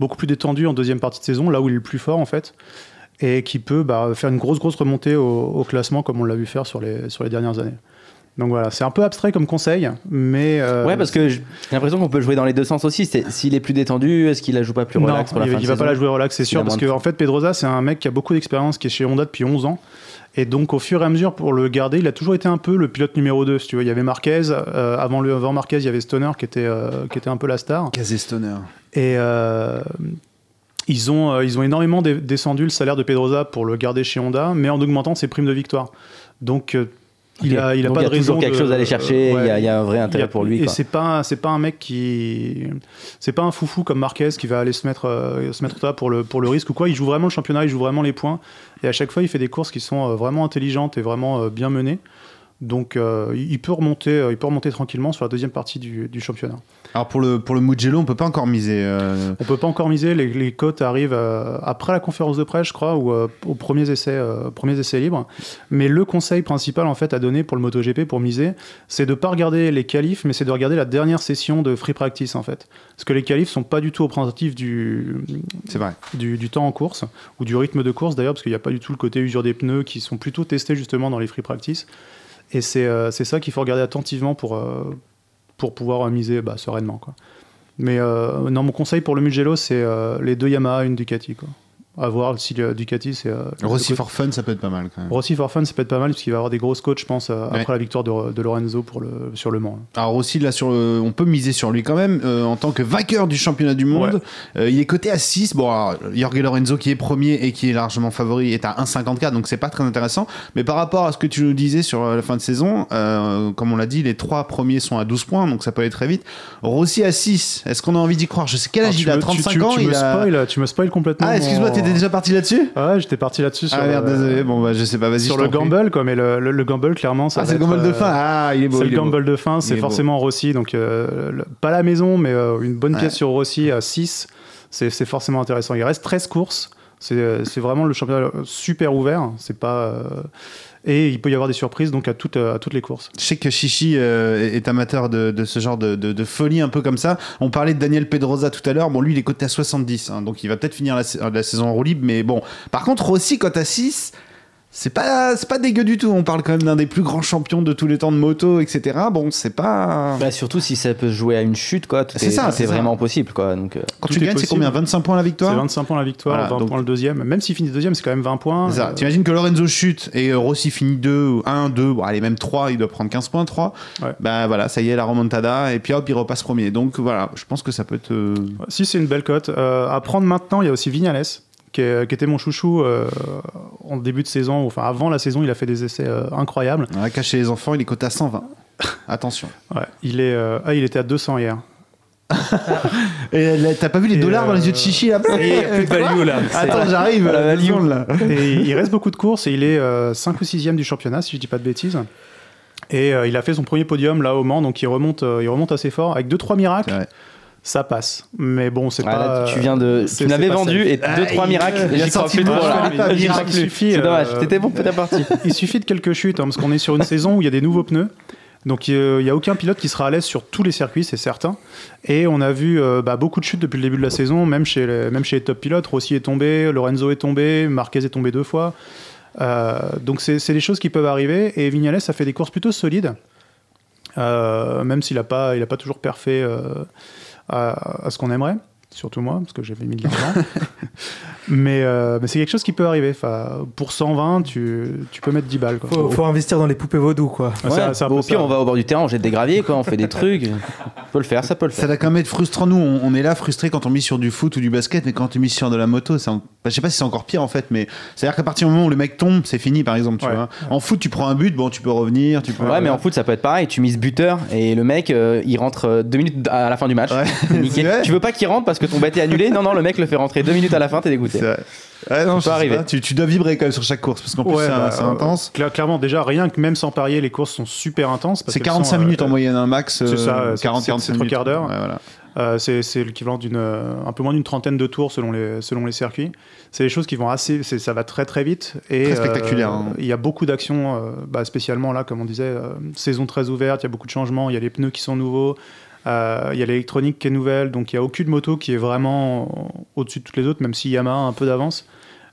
beaucoup plus détendu en deuxième partie de saison, là où il est le plus fort en fait, et qui peut bah, faire une grosse grosse remontée au, au classement comme on l'a vu faire sur les, sur les dernières années. Donc voilà, c'est un peu abstrait comme conseil, mais... euh, Ouais, parce que j'ai l'impression qu'on peut jouer dans les deux sens aussi. C'est- S'il est plus détendu, est-ce qu'il la joue pas plus non, relax pour la il, fin il de va pas la jouer relax, c'est sûr, a parce moins de que en fait Pedrosa c'est un mec qui a beaucoup d'expérience, qui est chez Honda depuis 11 ans, et donc au fur et à mesure pour le garder, il a toujours été un peu le pilote numéro 2, si tu veux. Il y avait Marquez, euh, avant, le, avant Marquez il y avait Stoner qui était, euh, qui était un peu la star, Casé Stoner. et euh, ils, ont, euh, ils ont énormément descendu le salaire de Pedrosa pour le garder chez Honda, mais en augmentant ses primes de victoire. Donc euh, il a, il a Donc, pas il y de a toujours raison quelque de- chose à aller chercher, il y a- ouais. il y, a un vrai intérêt a- pour lui. Et c'est pas c'est pas un mec qui c'est pas un foufou comme Marquez qui va aller se mettre euh, se mettre là pour le pour le risque ou quoi. Il joue vraiment le championnat, il joue vraiment les points et à chaque fois il fait des courses qui sont euh, vraiment intelligentes et vraiment euh, bien menées. Donc euh, il peut remonter euh, il peut remonter tranquillement sur la deuxième partie du, du championnat. Alors pour le, pour le Mugello, on peut pas encore miser. euh, On peut pas encore miser, les, les cotes arrivent euh, après la conférence de presse, je crois, ou aux premiers essais, premiers essais libres. Mais le conseil principal en fait à donner pour le MotoGP pour miser, c'est de pas regarder les qualifs, mais c'est de regarder la dernière session de free practice en fait, parce que les qualifs sont pas du tout représentatifs du, C'est vrai. du, du temps en course ou du rythme de course d'ailleurs, parce qu'il n'y a pas du tout le côté usure des pneus qui sont plutôt testés justement dans les free practice. Et c'est euh, c'est ça qu'il faut regarder attentivement pour, euh, pour pouvoir miser bah, sereinement. Quoi. Mais euh, non, mon conseil pour le Mugello, c'est les deux Yamaha, une Ducati. Quoi. À voir si le Ducati, c'est. euh, Rossi for Fun, ça peut être pas mal quand même. Rossi for Fun, ça peut être pas mal, parce qu'il va avoir des grosses cotes, je pense, euh, Ouais. après la victoire de, de Lorenzo pour le, sur Le Mans. Alors Rossi, là, sur le- on peut miser sur lui quand même, euh, en tant que vainqueur du championnat du monde. Euh, il est coté à 6. Bon, alors, Jorge Lorenzo, qui est premier et qui est largement favori, est à 1,54, donc c'est pas très intéressant. Mais par rapport à ce que tu nous disais sur la fin de saison, euh, comme on l'a dit, les trois premiers sont à 12 points, donc ça peut aller très vite. Rossi à 6, est-ce qu'on a envie d'y croire? Je sais quel âge Alors, il a, me- 35 tu, ans. tu il me a... spoil, tu me spoil complètement. Ah, excuse-moi, mon- t'étais déjà parti là-dessus? Ouais, j'étais parti là-dessus sur, Ah merde, désolé. Bon, bah, je sais pas, vas-y. sur le gamble, quoi. Mais le, le- le gamble, clairement, ça Ah, c'est le gamble de euh, fin. Ah, il est beau. C'est le gamble de fin, c'est est forcément Rossi. Donc, euh, pas la maison, mais euh, une bonne pièce sur Rossi à 6, c'est forcément intéressant. Il reste 13 courses. C'est c'est vraiment le championnat super ouvert. C'est pas. Et il peut y avoir des surprises donc à toutes, à toutes les courses. Je sais que Chichi euh, est amateur de, de ce genre de, de- de folie un peu comme ça. On parlait de Daniel Pedrosa tout à l'heure. Bon, lui, il est coté à 70, hein, donc il va peut-être finir la, sa- la saison en roue libre. Mais bon, par contre, aussi cote à 6, c'est pas, c'est pas dégueu du tout. On parle quand même d'un des plus grands champions de tous les temps de moto, etc. Bon, c'est pas. Bah, surtout si ça peut se jouer à une chute, quoi. tout C'est est- ça, c'est vraiment possible, quoi. Donc, euh, Quand tu gagnes, c'est combien? 25 points la C'est victoire 25 points la victoire, Voilà, 20 donc- points le deuxième. Même s'il finit deuxième, c'est quand même 20 points. C'est ça. Euh, T'imagines que Lorenzo chute et euh, Rossi finit 2, 1, 2, bon, allez, même 3, il doit prendre 15 points, 3. Ouais. Bah voilà, ça y est, la remontada, et puis hop, il repasse premier. Donc voilà, je pense que ça peut être. euh, Si c'est une belle cote. Euh, à prendre maintenant, il y a aussi Vignales, qui, est- qui était mon chouchou euh, en début de saison, enfin avant la saison, il a fait des essais euh, incroyables. On va cacher les enfants, il est coté à 120. Attention. Ouais, il, est, euh, ah, il était à 200 hier. Et là, t'as pas vu les Et, dollars dans les euh, yeux de Chichi là est, plus de value là. Attends, j'arrive à la seconde là. Et il reste beaucoup de courses et il est 5 ou 6 du championnat, si je dis pas de bêtises. Et euh, il a fait son premier podium là au Mans, donc il remonte, euh, il remonte assez fort avec 2-3 miracles. Ça passe. Mais bon, c'est Ah, là, pas. tu viens de. c'est- Tu pas vendu et deux, trois miracles. il et a sorti plus pas, C'est dommage. euh, T'étais bon, peut-être parti. Il suffit de quelques chutes, hein, parce qu'on est sur une saison où il y a des nouveaux pneus. Donc il n'y a aucun pilote qui sera à l'aise sur tous les circuits, c'est certain. Et on a vu euh, bah, beaucoup de chutes depuis le début de la saison, même chez les, même chez les top pilotes. Rossi est tombé, Lorenzo est tombé, Marquez est tombé deux fois. Euh, donc c'est des choses qui peuvent arriver. Et Vignales a fait des courses plutôt solides, Euh, même s'il n'a pas, il a pas toujours parfait euh, à, ce qu'on aimerait. Surtout moi, parce que j'avais mis de l'argent. mais euh, mais c'est quelque chose qui peut arriver. Enfin, pour 120, tu, tu peux mettre 10 balles. Quoi. Faut, faut investir dans les poupées vaudou, quoi. Ouais, un bon, au pire, ça. on va au bord du terrain, on jette des graviers, quoi, on fait des trucs. Ça peut le faire, ça peut le Ça faire. doit quand même être frustrant. Nous, on, on est là frustré quand on mise sur du foot ou du basket, mais quand tu mises sur de la moto, c'est bah, je sais pas si c'est encore pire en fait, mais c'est-à-dire qu'à partir du moment où le mec tombe, c'est fini par exemple. Tu Ouais. vois. En foot, tu prends un but, bon, tu peux revenir, tu peux. Ouais, mais en foot, ça peut être pareil. Tu mises buteur et le mec, euh, il rentre euh, deux minutes à la fin du match. Nickel. Tu veux pas qu'il rentre parce que ton bet est annulé Non, non, le mec le fait rentrer deux minutes à la fin, t'es dégoûté. C'est vrai. Ouais, non, je peut sais arriver. pas, Tu, tu dois vibrer quand même sur chaque course parce qu'en plus Ouais, c'est bah, c'est euh, intense. cla- clairement, déjà, rien que même sans parier, les courses sont super intenses. parce C'est qu'elles 45 sont, euh, minutes en moyenne, un max. c'est ça, euh, c'est- 40 c'est- 45 c'est trois minutes. quarts d'heure. Ouais, voilà. Euh, c'est c'est l'équivalent d'une euh, un peu moins d'une trentaine de tours selon les selon les circuits. C'est des choses qui vont assez, c'est- ça va très très vite et Très spectaculaire, euh, hein. Il y a beaucoup d'actions, euh, bah, spécialement là, comme on disait, euh, saison très ouverte. Il y a beaucoup de changements. Il y a les pneus qui sont nouveaux. Euh, il y a l'électronique qui est nouvelle, donc il n'y a aucune moto qui est vraiment au-dessus de toutes les autres, même si Yamaha a un peu d'avance.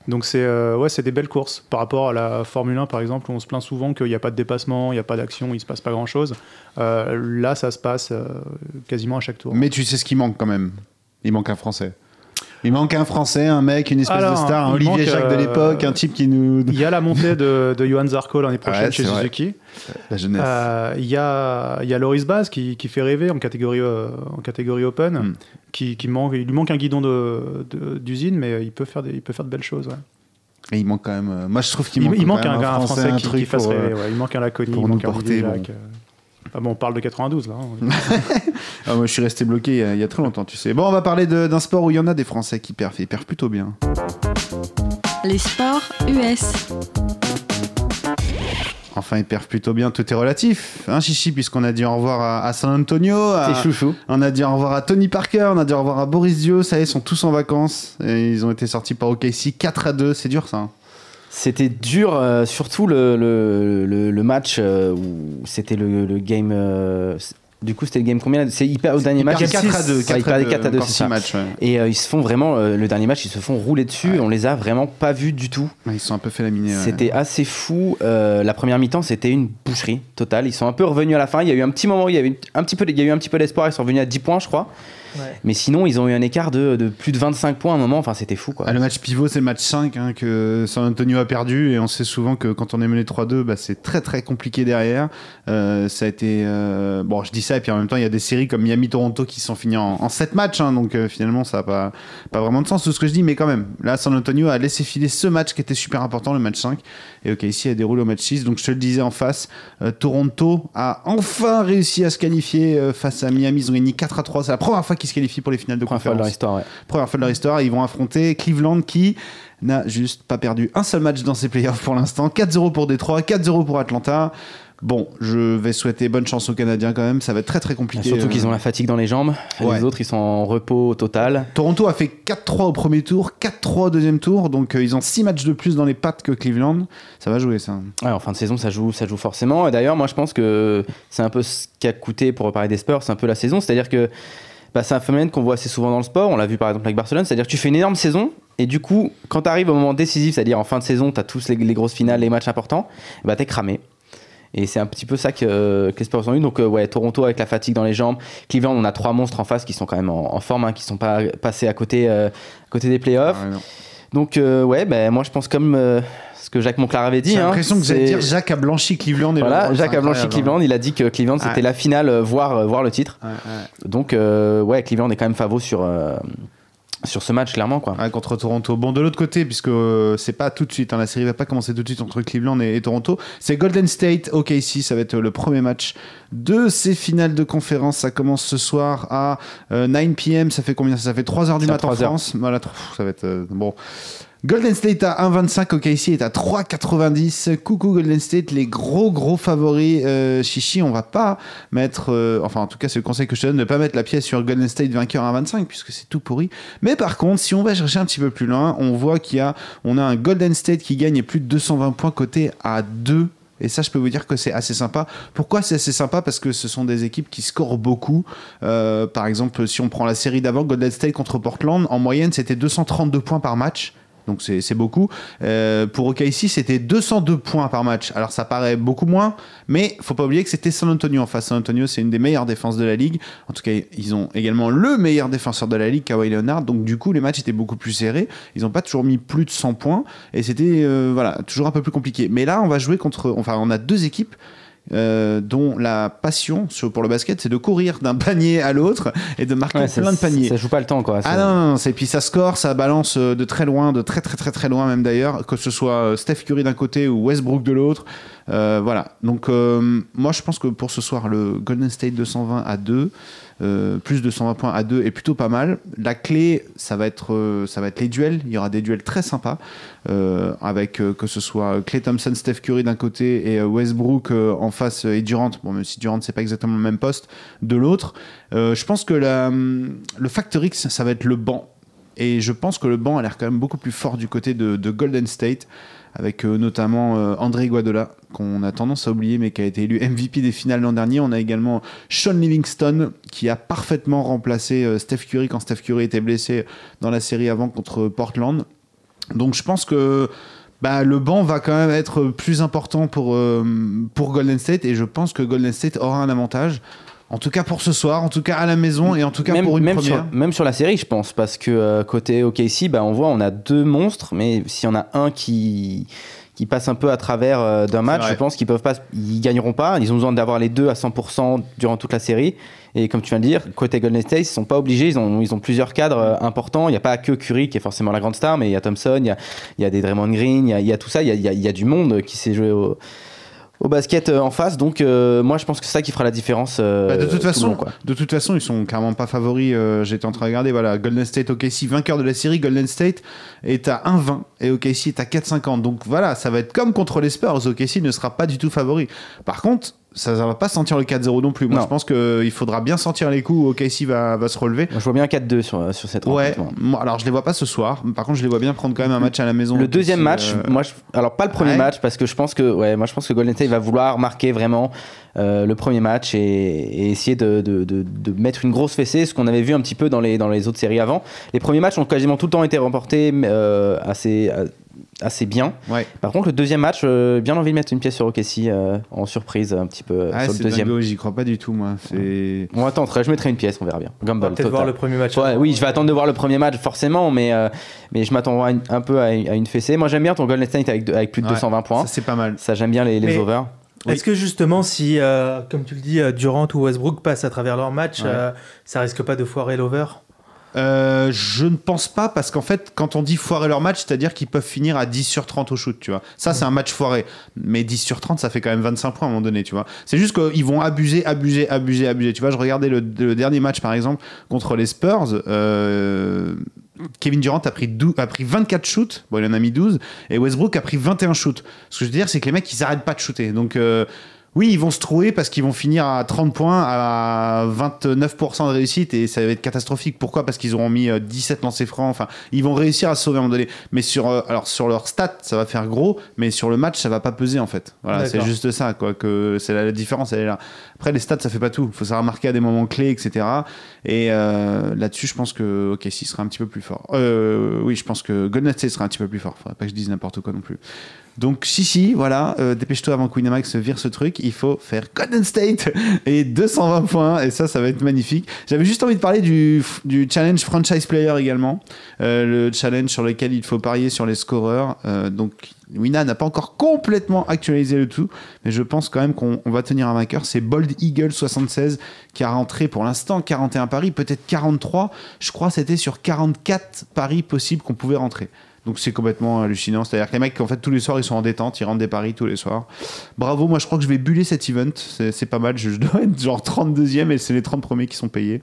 Donc c'est euh, ouais, c'est des belles courses par rapport à la Formule 1 par exemple où on se plaint souvent qu'il n'y a pas de dépassement, il n'y a pas d'action, il se passe pas grand chose. là, ça se passe euh, quasiment à chaque tour. Mais tu sais ce qui manque quand même? Il manque un Français. Il manque un Français, un mec, une espèce Alors, de star, un Olivier Jacques de euh, l'époque, un type qui nous. Il y a la montée de, de Johan Zarco l'année prochaine Ouais, chez vrai. Suzuki. La jeunesse. Euh, il, y a, il y a Loris Baz qui, qui fait rêver en catégorie, euh, en catégorie Open. Mm. Qui, qui manque, il lui manque un guidon de- de- d'usine, mais il peut, faire des, il peut faire de belles choses. ouais. Et il manque quand même. Moi, je trouve qu'il Il, manque, il manque un, français, un qui, truc qui fasse pour, rêver. ouais. Il manque un Laconi, il manque un porter, bon. Euh. Ah bon, on parle de 92 là. hein. Ah, moi, je suis resté bloqué il y, a, il y a très longtemps, tu sais. Bon, on va parler d'un sport où il y en a des Français qui perfent. Ils perfent plutôt bien. Les sports US. Enfin, ils perfent plutôt bien. Tout est relatif, hein, Chichi, puisqu'on a dit au revoir à, à San Antonio. à- C'est chouchou. On a dit au revoir à Tony Parker, on a dit au revoir à Boris Dio. Ça y est, ils sont tous en vacances. Et ils ont été sortis par OKC 4 à 2. C'est dur, ça. hein. C'était dur, euh, surtout le, le, le- le match euh, où c'était le, le game. euh, du coup, c'était le game combien C'est hyper au dernier match. perdent 4 à 2. Ouais, ils perdaient 4 à 2, encore c'est six ça. matchs, ouais. Et ils se font vraiment, le dernier match, ils se font rouler dessus. On les a vraiment pas vus du tout. Ouais, Ils sont un peu fait laminer. ouais. C'était assez fou. La première mi-temps, c'était une boucherie totale. Ils sont un peu revenus à la fin. Il y a eu un petit moment où il y avait un petit peu, il y a eu un petit peu d'espoir. Ils sont revenus à 10 points, je crois. Ouais. Mais sinon, ils ont eu un écart de, de plus de 25 points à un moment. Enfin, c'était fou, quoi. Ah, le match pivot, c'est le match 5 hein, que San Antonio a perdu. Et on sait souvent que quand on est mené 3-2, bah, c'est très très compliqué derrière. Euh, ça a été. euh, Bon, je dis ça, et puis en même temps, il y a des séries comme Miami-Toronto qui sont finies en, en 7 matchs. hein, donc euh, finalement, ça n'a pas, pas vraiment de sens tout ce que je dis. Mais quand même, là, San Antonio a laissé filer ce match qui était super important, le match 5. Et ok, ici, a déroulé au match 6. Donc je te le disais en face, euh, Toronto a enfin réussi à se qualifier euh, face à Miami. Ils ont gagné 4 à 3. C'est la première fois qu'ils se qualifient pour les finales de Première fois de leur conférence histoire, ouais. première fois de leur histoire. Ils vont affronter Cleveland qui n'a juste pas perdu un seul match dans ses playoffs pour l'instant. 4-0 pour Détroit, 4-0 pour Atlanta. Bon, je vais souhaiter bonne chance aux Canadiens quand même. Ça va être très très compliqué. Surtout qu'ils ont Euh, la fatigue dans les jambes. Ouais. Les autres, ils sont en repos total. Toronto a fait 4-3 au premier tour, 4-3 au deuxième tour. Donc euh, ils ont 6 matchs de plus dans les pattes que Cleveland. Ça va jouer ça. Ouais, en fin de saison, ça joue, ça joue forcément. Et d'ailleurs, moi, je pense que c'est un peu ce qui a coûté pour reparler des Spurs, c'est un peu la saison. C'est-à-dire que bah, c'est un phénomène qu'on voit assez souvent dans le sport. On l'a vu par exemple avec Barcelone. C'est-à-dire que tu fais une énorme saison. Et du coup, quand tu arrives au moment décisif, c'est-à-dire en fin de saison, tu as tous les, les grosses finales, les matchs importants, bah, tu es cramé. Et c'est un petit peu ça que, que les Spurs ont eu. Donc, euh, ouais, Toronto avec la fatigue dans les jambes. Cleveland, on a trois monstres en face qui sont quand même en, en forme, hein, qui sont pas passés à côté, euh, à côté des playoffs. Non. Donc, euh, ouais, ben moi, je pense comme ce que Jacques Monclar avait dit. J'ai hein, l'impression que vous allez dire Jacques a blanchi Cleveland. Et voilà, Jacques a blanchi Cleveland. Il a dit que Cleveland c'était la finale, euh, voire, euh, voire le titre. Ouais, ouais. Donc, euh, ouais, Cleveland est quand même favori sur, euh, sur ce match, clairement. Quoi. Ouais, contre Toronto. Bon, de l'autre côté, puisque euh, c'est pas tout de suite, hein, la série va pas commencer tout de suite entre Cleveland et, et Toronto, c'est Golden State, OKC, ça va être le premier match de ces finales de conférence. Ça commence ce soir à euh, 9 p.m. Ça fait combien? Ça fait 3 heures du C'est à matin en 3 heures. France. Voilà, ça va être euh, bon. Golden State à 1,25, OKC est à 3,90. Coucou Golden State, les gros gros favoris. Euh, Chichi, on va pas mettre, euh, enfin en tout cas c'est le conseil que je te donne, ne pas mettre la pièce sur Golden State vainqueur à 1,25 puisque c'est tout pourri. Mais par contre, si on va chercher un petit peu plus loin, on voit qu'il y a, on a un Golden State qui gagne plus de 220 points côté à 2 et ça, je peux vous dire que c'est assez sympa. Pourquoi c'est assez sympa? Parce que ce sont des équipes qui scorent beaucoup. Euh, par exemple, si on prend la série d'avant, Golden State contre Portland, en moyenne, c'était 232 points par match donc c'est beaucoup. Euh, pour OKC, c'était 202 points par match. Alors ça paraît beaucoup moins, mais faut pas oublier que c'était San Antonio en face. San Antonio, c'est une des meilleures défenses de la ligue. En tout cas, ils ont également le meilleur défenseur de la ligue, Kawhi Leonard. Donc du coup, les matchs étaient beaucoup plus serrés. Ils n'ont pas toujours mis plus de 100 points, et c'était euh, voilà toujours un peu plus compliqué. Mais là, on va jouer contre, enfin, on a deux équipes euh, dont la passion pour le basket, c'est de courir d'un panier à l'autre et de marquer plein de paniers. Ça joue pas le temps, quoi. Ah non, non, c'est puis ça score, ça balance euh, de très loin, de très très très très loin même d'ailleurs, que ce soit euh, Steph Curry d'un côté ou Westbrook de l'autre. voilà. Donc moi je pense que pour ce soir le Golden State 220 à 2 euh, plus de 120 points à 2 est plutôt pas mal. La clé, ça va être, euh, ça va être les duels. Il y aura des duels très sympas euh, avec que ce soit Clay Thompson, Steph Curry d'un côté et Westbrook en face et Durant. Bon, même si Durant c'est pas exactement le même poste de l'autre. je pense que la, le Factor X, ça va être le banc. Et je pense que le banc a l'air quand même beaucoup plus fort du côté de, de Golden State avec euh, notamment euh, André Guadola, qu'on a tendance à oublier, mais qui a été élu MVP des finales l'an dernier. On a également Sean Livingston, qui a parfaitement remplacé euh, Steph Curry quand Steph Curry était blessé dans la série avant contre Portland. Donc je pense que bah, le banc va quand même être plus important pour, pour Golden State, et je pense que Golden State aura un avantage. En tout cas pour ce soir, en tout cas à la maison et en tout cas pour une même première. Sur, même sur la série, je pense, parce que euh, côté OKC, bah, on voit on a deux monstres, mais s'il y en a un qui qui passe un peu à travers euh, d'un match, je pense qu'ils peuvent pas, ils gagneront pas. Ils ont besoin d'avoir les deux à 100% durant toute la série. Et comme tu viens de dire, côté Golden State, ils sont pas obligés. Ils ont, ils ont plusieurs cadres euh, importants. Il n'y a pas que Curry qui est forcément la grande star, mais il y a Thompson, il y a, il y a des Draymond Green, il y a, il y a tout ça. Il y a, il y a, du monde qui s'est joué au au basket euh, en face. Donc euh, moi je pense que c'est ça qui fera la différence. Euh, bah, de toute façon, de toute façon ils sont carrément pas favoris. J'étais en train de regarder. Voilà, Golden State OKC vainqueur de la série. Golden State est à 1,20 et OKC est à 4,50. Donc voilà, ça va être comme contre les Spurs. OKC ne sera pas du tout favori. Par contre, ça ne va pas sentir le 4-0 non plus. Moi, je pense qu'il faudra bien sentir les coups. OKC va, va se relever. Moi, je vois bien 4-2 sur, sur cette Ouais. Moi, alors, je les vois pas ce soir. Par contre, je les vois bien prendre quand même un match à la maison. Le deuxième match, euh, moi, alors pas le premier match parce que je pense que, ouais, moi, je pense que Golden State va vouloir marquer vraiment euh, le premier match et, essayer de, de, de, mettre une grosse fessée, ce qu'on avait vu un petit peu dans les, dans les autres séries avant. Les premiers matchs ont quasiment tout le temps été remportés euh, assez assez bien. Ouais. Par contre, le deuxième match, euh, bien envie de mettre une pièce sur OKC euh, en surprise un petit peu ah, sur le deuxième. J'y crois pas du tout, moi. On va je mettrai une pièce, on verra bien. Gumball. Peut-être voir le premier match. oui, je vais attendre de voir le premier match forcément, mais euh, mais je m'attends un peu à, une fessée. Moi, j'aime bien ton Golden State avec, avec plus de 220 points. Ça, c'est pas mal. Ça, j'aime bien les, les overs. Est-ce que justement, si, comme tu le dis, Durant ou Westbrook passent à travers leur match, ça risque pas de foirer l'over? Euh, je ne pense pas parce qu'en fait, quand on dit foirer leur match, c'est-à-dire qu'ils peuvent finir à 10 sur 30 au shoot, tu vois. Ça, c'est un match foiré. Mais 10 sur 30, ça fait quand même 25 points à un moment donné, tu vois. C'est juste qu'ils vont abuser, abuser, abuser, abuser. Tu vois, je regardais le, dernier match, par exemple, contre les Spurs. Euh, Kevin Durant a pris, a pris 24 shoots, bon, il en a mis 12, et Westbrook a pris 21 shoots. Ce que je veux dire, c'est que les mecs, ils arrêtent pas de shooter. Donc, euh, oui, ils vont se trouver parce qu'ils vont finir à 30 points, à 29% de réussite et ça va être catastrophique. Pourquoi? Parce qu'ils auront mis 17 euh, lancers francs. Enfin, ils vont réussir à se sauver à un moment donné. Mais sur, euh, alors sur leur stat, ça va faire gros, mais sur le match, ça va pas peser en fait. Voilà, c'est juste ça, quoi. Que c'est la, différence, elle est là. Après, les stats, ça fait pas tout. Il faut savoir marquer à des moments clés, etc. Et euh, là-dessus, je pense que ok, si sera un petit peu plus fort. oui, je pense que Golden State sera un petit peu plus fort. Faudrait pas que je dise n'importe quoi non plus. Donc, si, si, voilà, euh, dépêche-toi avant que Winamax vire ce truc. Il faut faire Golden State et 220 points. Et ça, ça va être magnifique. J'avais juste envie de parler du, challenge franchise player également. Euh, le challenge sur lequel il faut parier sur les scoreurs. Euh, donc, Wina n'a pas encore complètement actualisé le tout, mais je pense quand même qu'on va tenir un vainqueur. C'est Bold Eagle 76 qui a rentré pour l'instant 41 paris, peut-être 43. Je crois c'était sur 44 paris possibles qu'on pouvait rentrer. Donc c'est complètement hallucinant. C'est-à-dire que les mecs, en fait, tous les soirs, ils sont en détente, ils rentrent des paris tous les soirs. Bravo, moi je crois que je vais buller cet event. C'est pas mal. Je, dois être genre 32e et c'est les 30 premiers qui sont payés.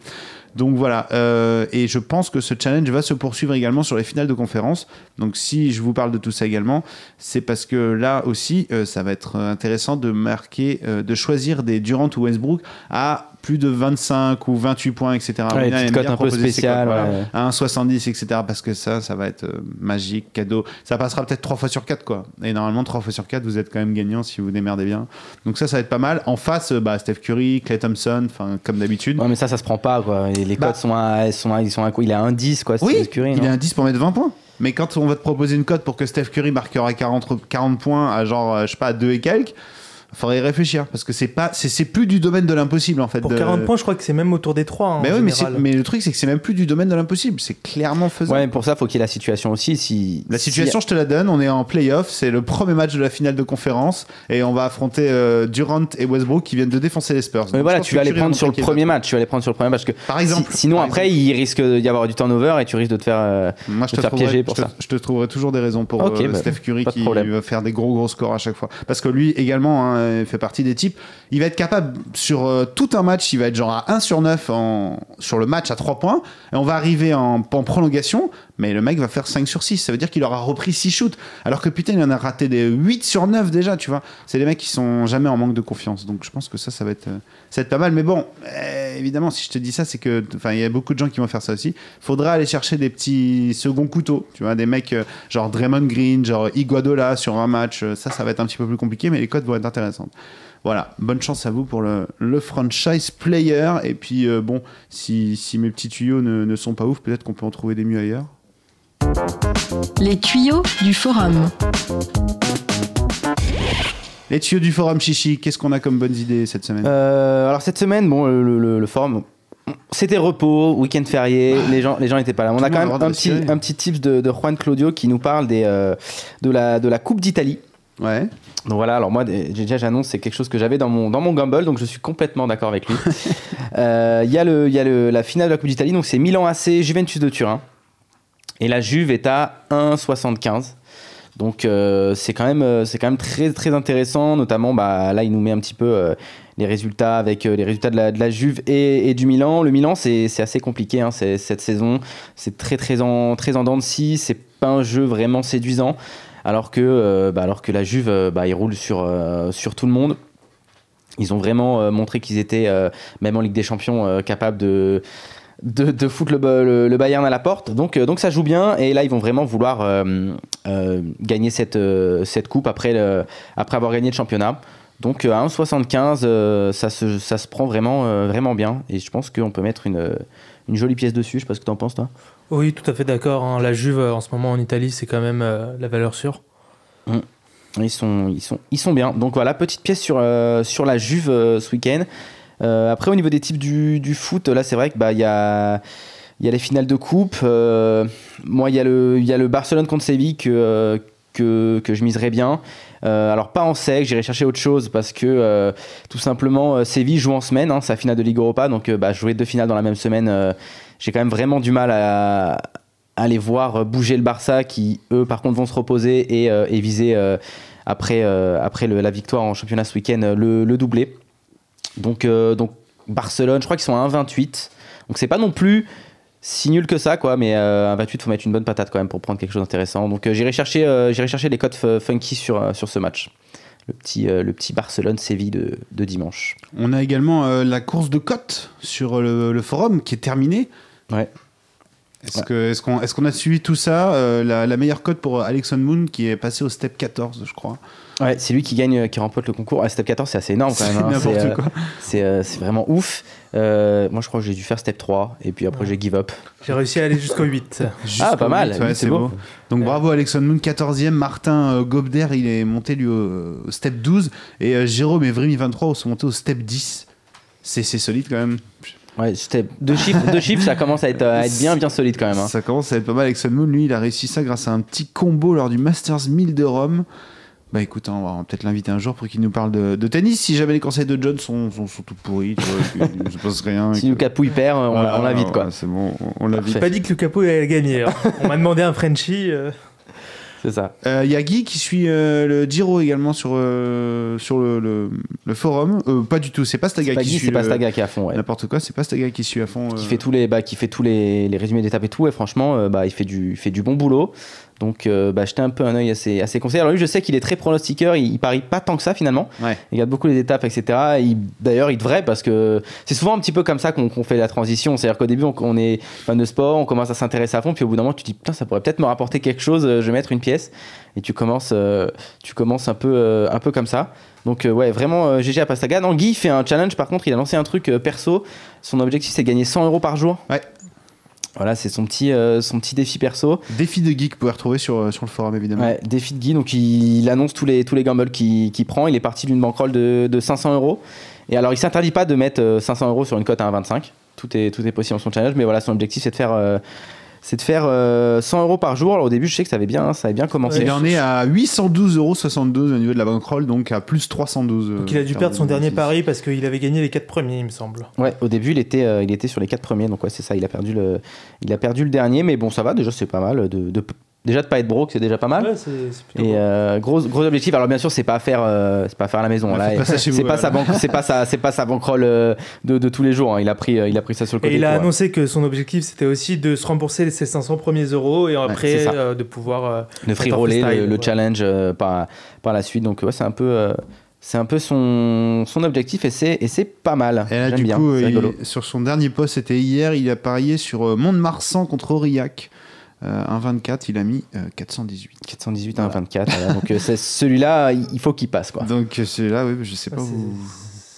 Donc voilà, euh, et je pense que ce challenge va se poursuivre également sur les finales de conférence. Donc si je vous parle de tout ça également, c'est parce que là aussi, euh, ça va être intéressant de marquer, euh, de choisir des Durant ou Westbrook à plus de 25 ou 28 points, etc. Ouais, aime bien un peu voilà. À 1,70, etc. Parce que ça, ça va être euh, magique, cadeau. Ça passera peut-être 3 fois sur 4, quoi. Et normalement, 3 fois sur 4, vous êtes quand même gagnant si vous démerdez bien. Donc ça, ça va être pas mal. En face, euh, bah, Steph Curry, Clay Thompson, comme d'habitude. Ouais, mais ça, ça se prend pas, quoi. Et les Bah. cotes sont à, sont à- ils sont à quoi? Il est à 1,10, quoi. Oui, Steph Curry, il est un 10 pour mettre 20 points. Mais quand on va te proposer une cote pour que Steph Curry marquera 40, 40 points à genre, euh, je sais pas, à 2 et quelques, faudrait y réfléchir. Parce que c'est pas, c'est, c'est plus du domaine de l'impossible, en fait. Pour de- 40 points, je crois que c'est même autour des 3. Mais oui, mais, mais le truc, c'est que c'est même plus du domaine de l'impossible. C'est clairement faisable. Ouais, mais pour ça, faut qu'il y ait la situation aussi. Si, La si- situation, je te la donne. On est en playoff. C'est le premier match de la finale de conférence. Et on va affronter euh, Durant et Westbrook qui viennent de défoncer les Spurs. Mais Donc, voilà, tu vas les prendre sur le premier match. Tu vas les prendre sur le premier match. Parce que Par exemple. si- sinon, Par après, il risque d'y avoir du turnover et tu risques de te faire. euh, Moi, je de te, faire trouverai, piéger pour je, te, ça. je te trouverai toujours des raisons pour Ok, euh, bah, Steph Curry qui va faire des gros gros scores à chaque fois. Parce que lui également hein, fait partie des types. Il va être capable sur euh, tout un match, il va être genre à 1 sur 9 en, sur le match à 3 points. Et on va arriver en, en prolongation, mais le mec va faire 5 sur 6. Ça veut dire qu'il aura repris 6 shoots. Alors que putain, il en a raté des 8 sur 9 déjà, tu vois. C'est des mecs qui sont jamais en manque de confiance. Donc je pense que ça, ça va être, euh, ça va être pas mal. Mais bon, euh, évidemment, si je te dis ça, c'est que, enfin, il y a beaucoup de gens qui vont faire ça aussi. Faudra aller chercher des petits seconds couteaux, tu vois, des mecs euh, genre Draymond Green, genre Iguadola sur un match. Euh, Ça, ça va être un petit peu plus compliqué, mais les codes vont être intéressantes. Voilà, bonne chance à vous pour le, le franchise player. Et puis, bon, si, si mes petits tuyaux ne sont pas ouf, peut-être qu'on peut en trouver des mieux ailleurs. Les tuyaux du forum. Les tuyaux du forum Chichi, qu'est-ce qu'on a comme bonnes idées cette semaine? Euh, alors cette semaine, bon, le, le- le forum, c'était repos, week-end férié, les gens, les gens n'étaient pas là. On a quand même un petit, un petit tips de, de Juan Claudio qui nous parle des, euh, de, la, de la Coupe d'Italie. Ouais. Donc voilà, alors moi déjà j'annonce c'est quelque chose que j'avais dans mon, dans mon Gamble, donc je suis complètement d'accord avec lui. Euh, Il y a, le, il y a le, la finale de la Coupe d'Italie, donc c'est Milan AC, Juventus de Turin. Et la Juve est à 1,75. Donc euh, c'est quand même euh, c'est quand même très intéressant, notamment bah, là il nous met un petit peu euh, les résultats avec les résultats de la, Juve et, du Milan. Le Milan c'est assez compliqué hein, cette saison, c'est très très en très en dents de scie, c'est pas un jeu vraiment séduisant, alors que bah, alors que la Juve bah, ils roulent sur tout le monde. Ils ont vraiment montré qu'ils étaient même en Ligue des Champions capables de de, de foutre le, le- le Bayern à la porte. Donc, euh, donc ça joue bien. Et là, ils vont vraiment vouloir euh, euh, gagner cette, cette coupe après, le- après avoir gagné le championnat. Donc à 1,75, euh, ça, se, ça se prend vraiment, vraiment bien. Et je pense qu'on peut mettre une, une jolie pièce dessus. Je sais pas ce que tu en penses, toi. Oui, tout à fait d'accord. hein. La Juve, en ce moment en Italie, c'est quand même la valeur sûre. Ils sont, ils sont, ils sont bien. Donc voilà, petite pièce sur, euh, sur la Juve euh, ce week-end. Euh, après, au niveau des types du, foot, là, c'est vrai que bah, y a. Y a les finales de coupe. euh, moi, il y, a le- Barcelone contre Séville que, euh, je miserais bien. Alors, pas en sec, j'irai chercher autre chose parce que tout simplement, Séville joue en semaine. Hein, la finale de Ligue Europa. Donc, bah, jouer deux finales dans la même semaine, j'ai quand même vraiment du mal à, à les voir bouger le Barça qui, eux, par contre, vont se reposer et, viser après, la victoire en championnat ce week-end le doublé. Donc, euh, donc, Barcelone, je crois qu'ils sont à 1,28. Donc, c'est pas non plus si nul que ça, quoi, mais euh, à 28, faut mettre une bonne patate quand même pour prendre quelque chose d'intéressant. Donc, euh, j'irai chercher, euh, j'irai chercher les codes funky sur, sur ce match. Le petit, euh, le petit Barcelone-Séville de, de dimanche. On a également euh, la course de cote sur le, le forum qui est terminée. Ouais. Est-ce Ouais. qu'on est a suivi tout ça euh, la, la meilleure cote pour Alexon Moon qui est passé au step 14, je crois. Ouais, c'est lui qui gagne, euh, qui remporte le concours. Ah, step 14, c'est assez énorme quand même. C'est hein. n'importe C'est, euh, quoi. C'est euh, c'est vraiment ouf. Euh, moi, je crois que j'ai dû faire step 3 et puis après, j'ai give up. J'ai réussi à aller jusqu'au 8. Jusqu'au pas mal, ouais, c'est beau. beau. Donc bravo Alexon Moon, 14e. Martin euh, Gobder, il est monté lui au, au step 12. Et euh, Jérôme et Vrimi 23 sont montés au step 10. C'est c'est solide quand même. Ouais, step, deux chiffres, deux chiffres, ça commence à être, à être bien, bien solide quand même. hein. Ça commence à être pas mal. Alexon Moon, lui, il a réussi ça grâce à un petit combo lors du Masters 1000 de Rome. Bah écoute, hein, on va peut-être l'inviter un jour pour qu'il nous parle de, de tennis. Si jamais les conseils de John sont, sont, sont tout pourris, tu vois, ne se passe rien. Si que- Lucas Pouille perd, on, Voilà, on l'invite quoi. voilà, C'est bon, on- on l'invite. J'ai pas dit que le capot allait gagner. hein. On m'a demandé un Frenchie. euh, C'est ça. Euh, Il y a Guy qui suit euh, le Giro également sur, euh, sur le, le- le forum. Euh, pas du tout, c'est pas Staga qui Guy, suit. c'est pas le- Staga qui est à fond. Ouais. N'importe quoi, c'est pas Staga qui suit à fond. Qui fait tous les, bah, qui fait tous les, les résumés d'étapes et tout. Et franchement, euh, bah, il fait du, il fait du bon boulot. Donc, euh, bah, jetez un peu un œil à ses, à ses conseils. Alors lui, je sais qu'il est très pronostiqueur. Il, il parie pas tant que ça finalement. Ouais. Il regarde beaucoup les étapes, etc. Il- D'ailleurs, il devrait parce que c'est souvent un petit peu comme ça qu'on fait la transition. C'est-à-dire qu'au début, on, on est fan de sport, on commence à s'intéresser à fond, puis au bout d'un moment, tu te dis putain, ça pourrait peut-être me rapporter quelque chose. euh, Je vais mettre une pièce et tu commences, euh, tu commences un peu, euh, un peu comme ça. Donc euh, ouais, vraiment euh, GG à Pastaga. Non, Guy fait un challenge. Par contre, il a lancé un truc euh, perso. Son objectif, c'est gagner 100 euros par jour. Ouais. Voilà, c'est son petit, euh, son petit défi perso. Défi de geek, vous pouvez retrouver sur, euh, sur le forum évidemment. Ouais, défi de Guy, donc il, il annonce tous les, tous les gambles qu'il prend. Il est parti d'une bankroll de, de 500 euros. Et alors, il s'interdit pas de mettre euh, 500 euros sur une cote à 1,25. Tout est, tout est possible dans son challenge, mais voilà, son objectif, c'est de faire, euh, c'est de faire euh, 100 euros par jour. Alors, au début, je sais que ça avait bien, ça avait bien commencé. Il en est à 812,72 euros au niveau de la bankroll, donc à plus 312. Donc il a dû perdre son dernier pari parce qu'il avait gagné les 4 premiers, il me semble. Ouais, au début, il était, euh, il était sur les quatre premiers, donc ouais, c'est ça. Il a perdu le, il a perdu le dernier, mais bon, ça va. Déjà, c'est pas mal. De, de- déjà de pas être broke, c'est déjà pas mal. Ouais, Et euh, gros, gros objectif. Alors bien sûr, c'est pas à faire, euh, c'est pas à faire à la maison. Ouais, là, faites pas ça chez c'est pas sa banque, c'est pas sa, c'est pas sa bankroll euh, de, de tous les jours. hein. Il a pris, il a pris ça sur le côté. Et il a annoncé que son objectif c'était aussi de se rembourser ses 500 premiers euros et après euh, de pouvoir. euh, de free roller le, challenge euh, par, par la suite. Donc ouais, c'est un peu, euh, c'est un peu son, son objectif et c'est, et c'est pas mal. Et là, J'aime du bien. coup, il- sur son dernier post, c'était hier, il a parié sur Mont-de-Marsan contre Aurillac. Euh, 1,24, il a mis euh, 418. 418 à 1,24. voilà. Donc euh, c'est, celui-là, il faut qu'il passe quoi. Donc euh, celui-là, oui, je sais pas, Ah, où,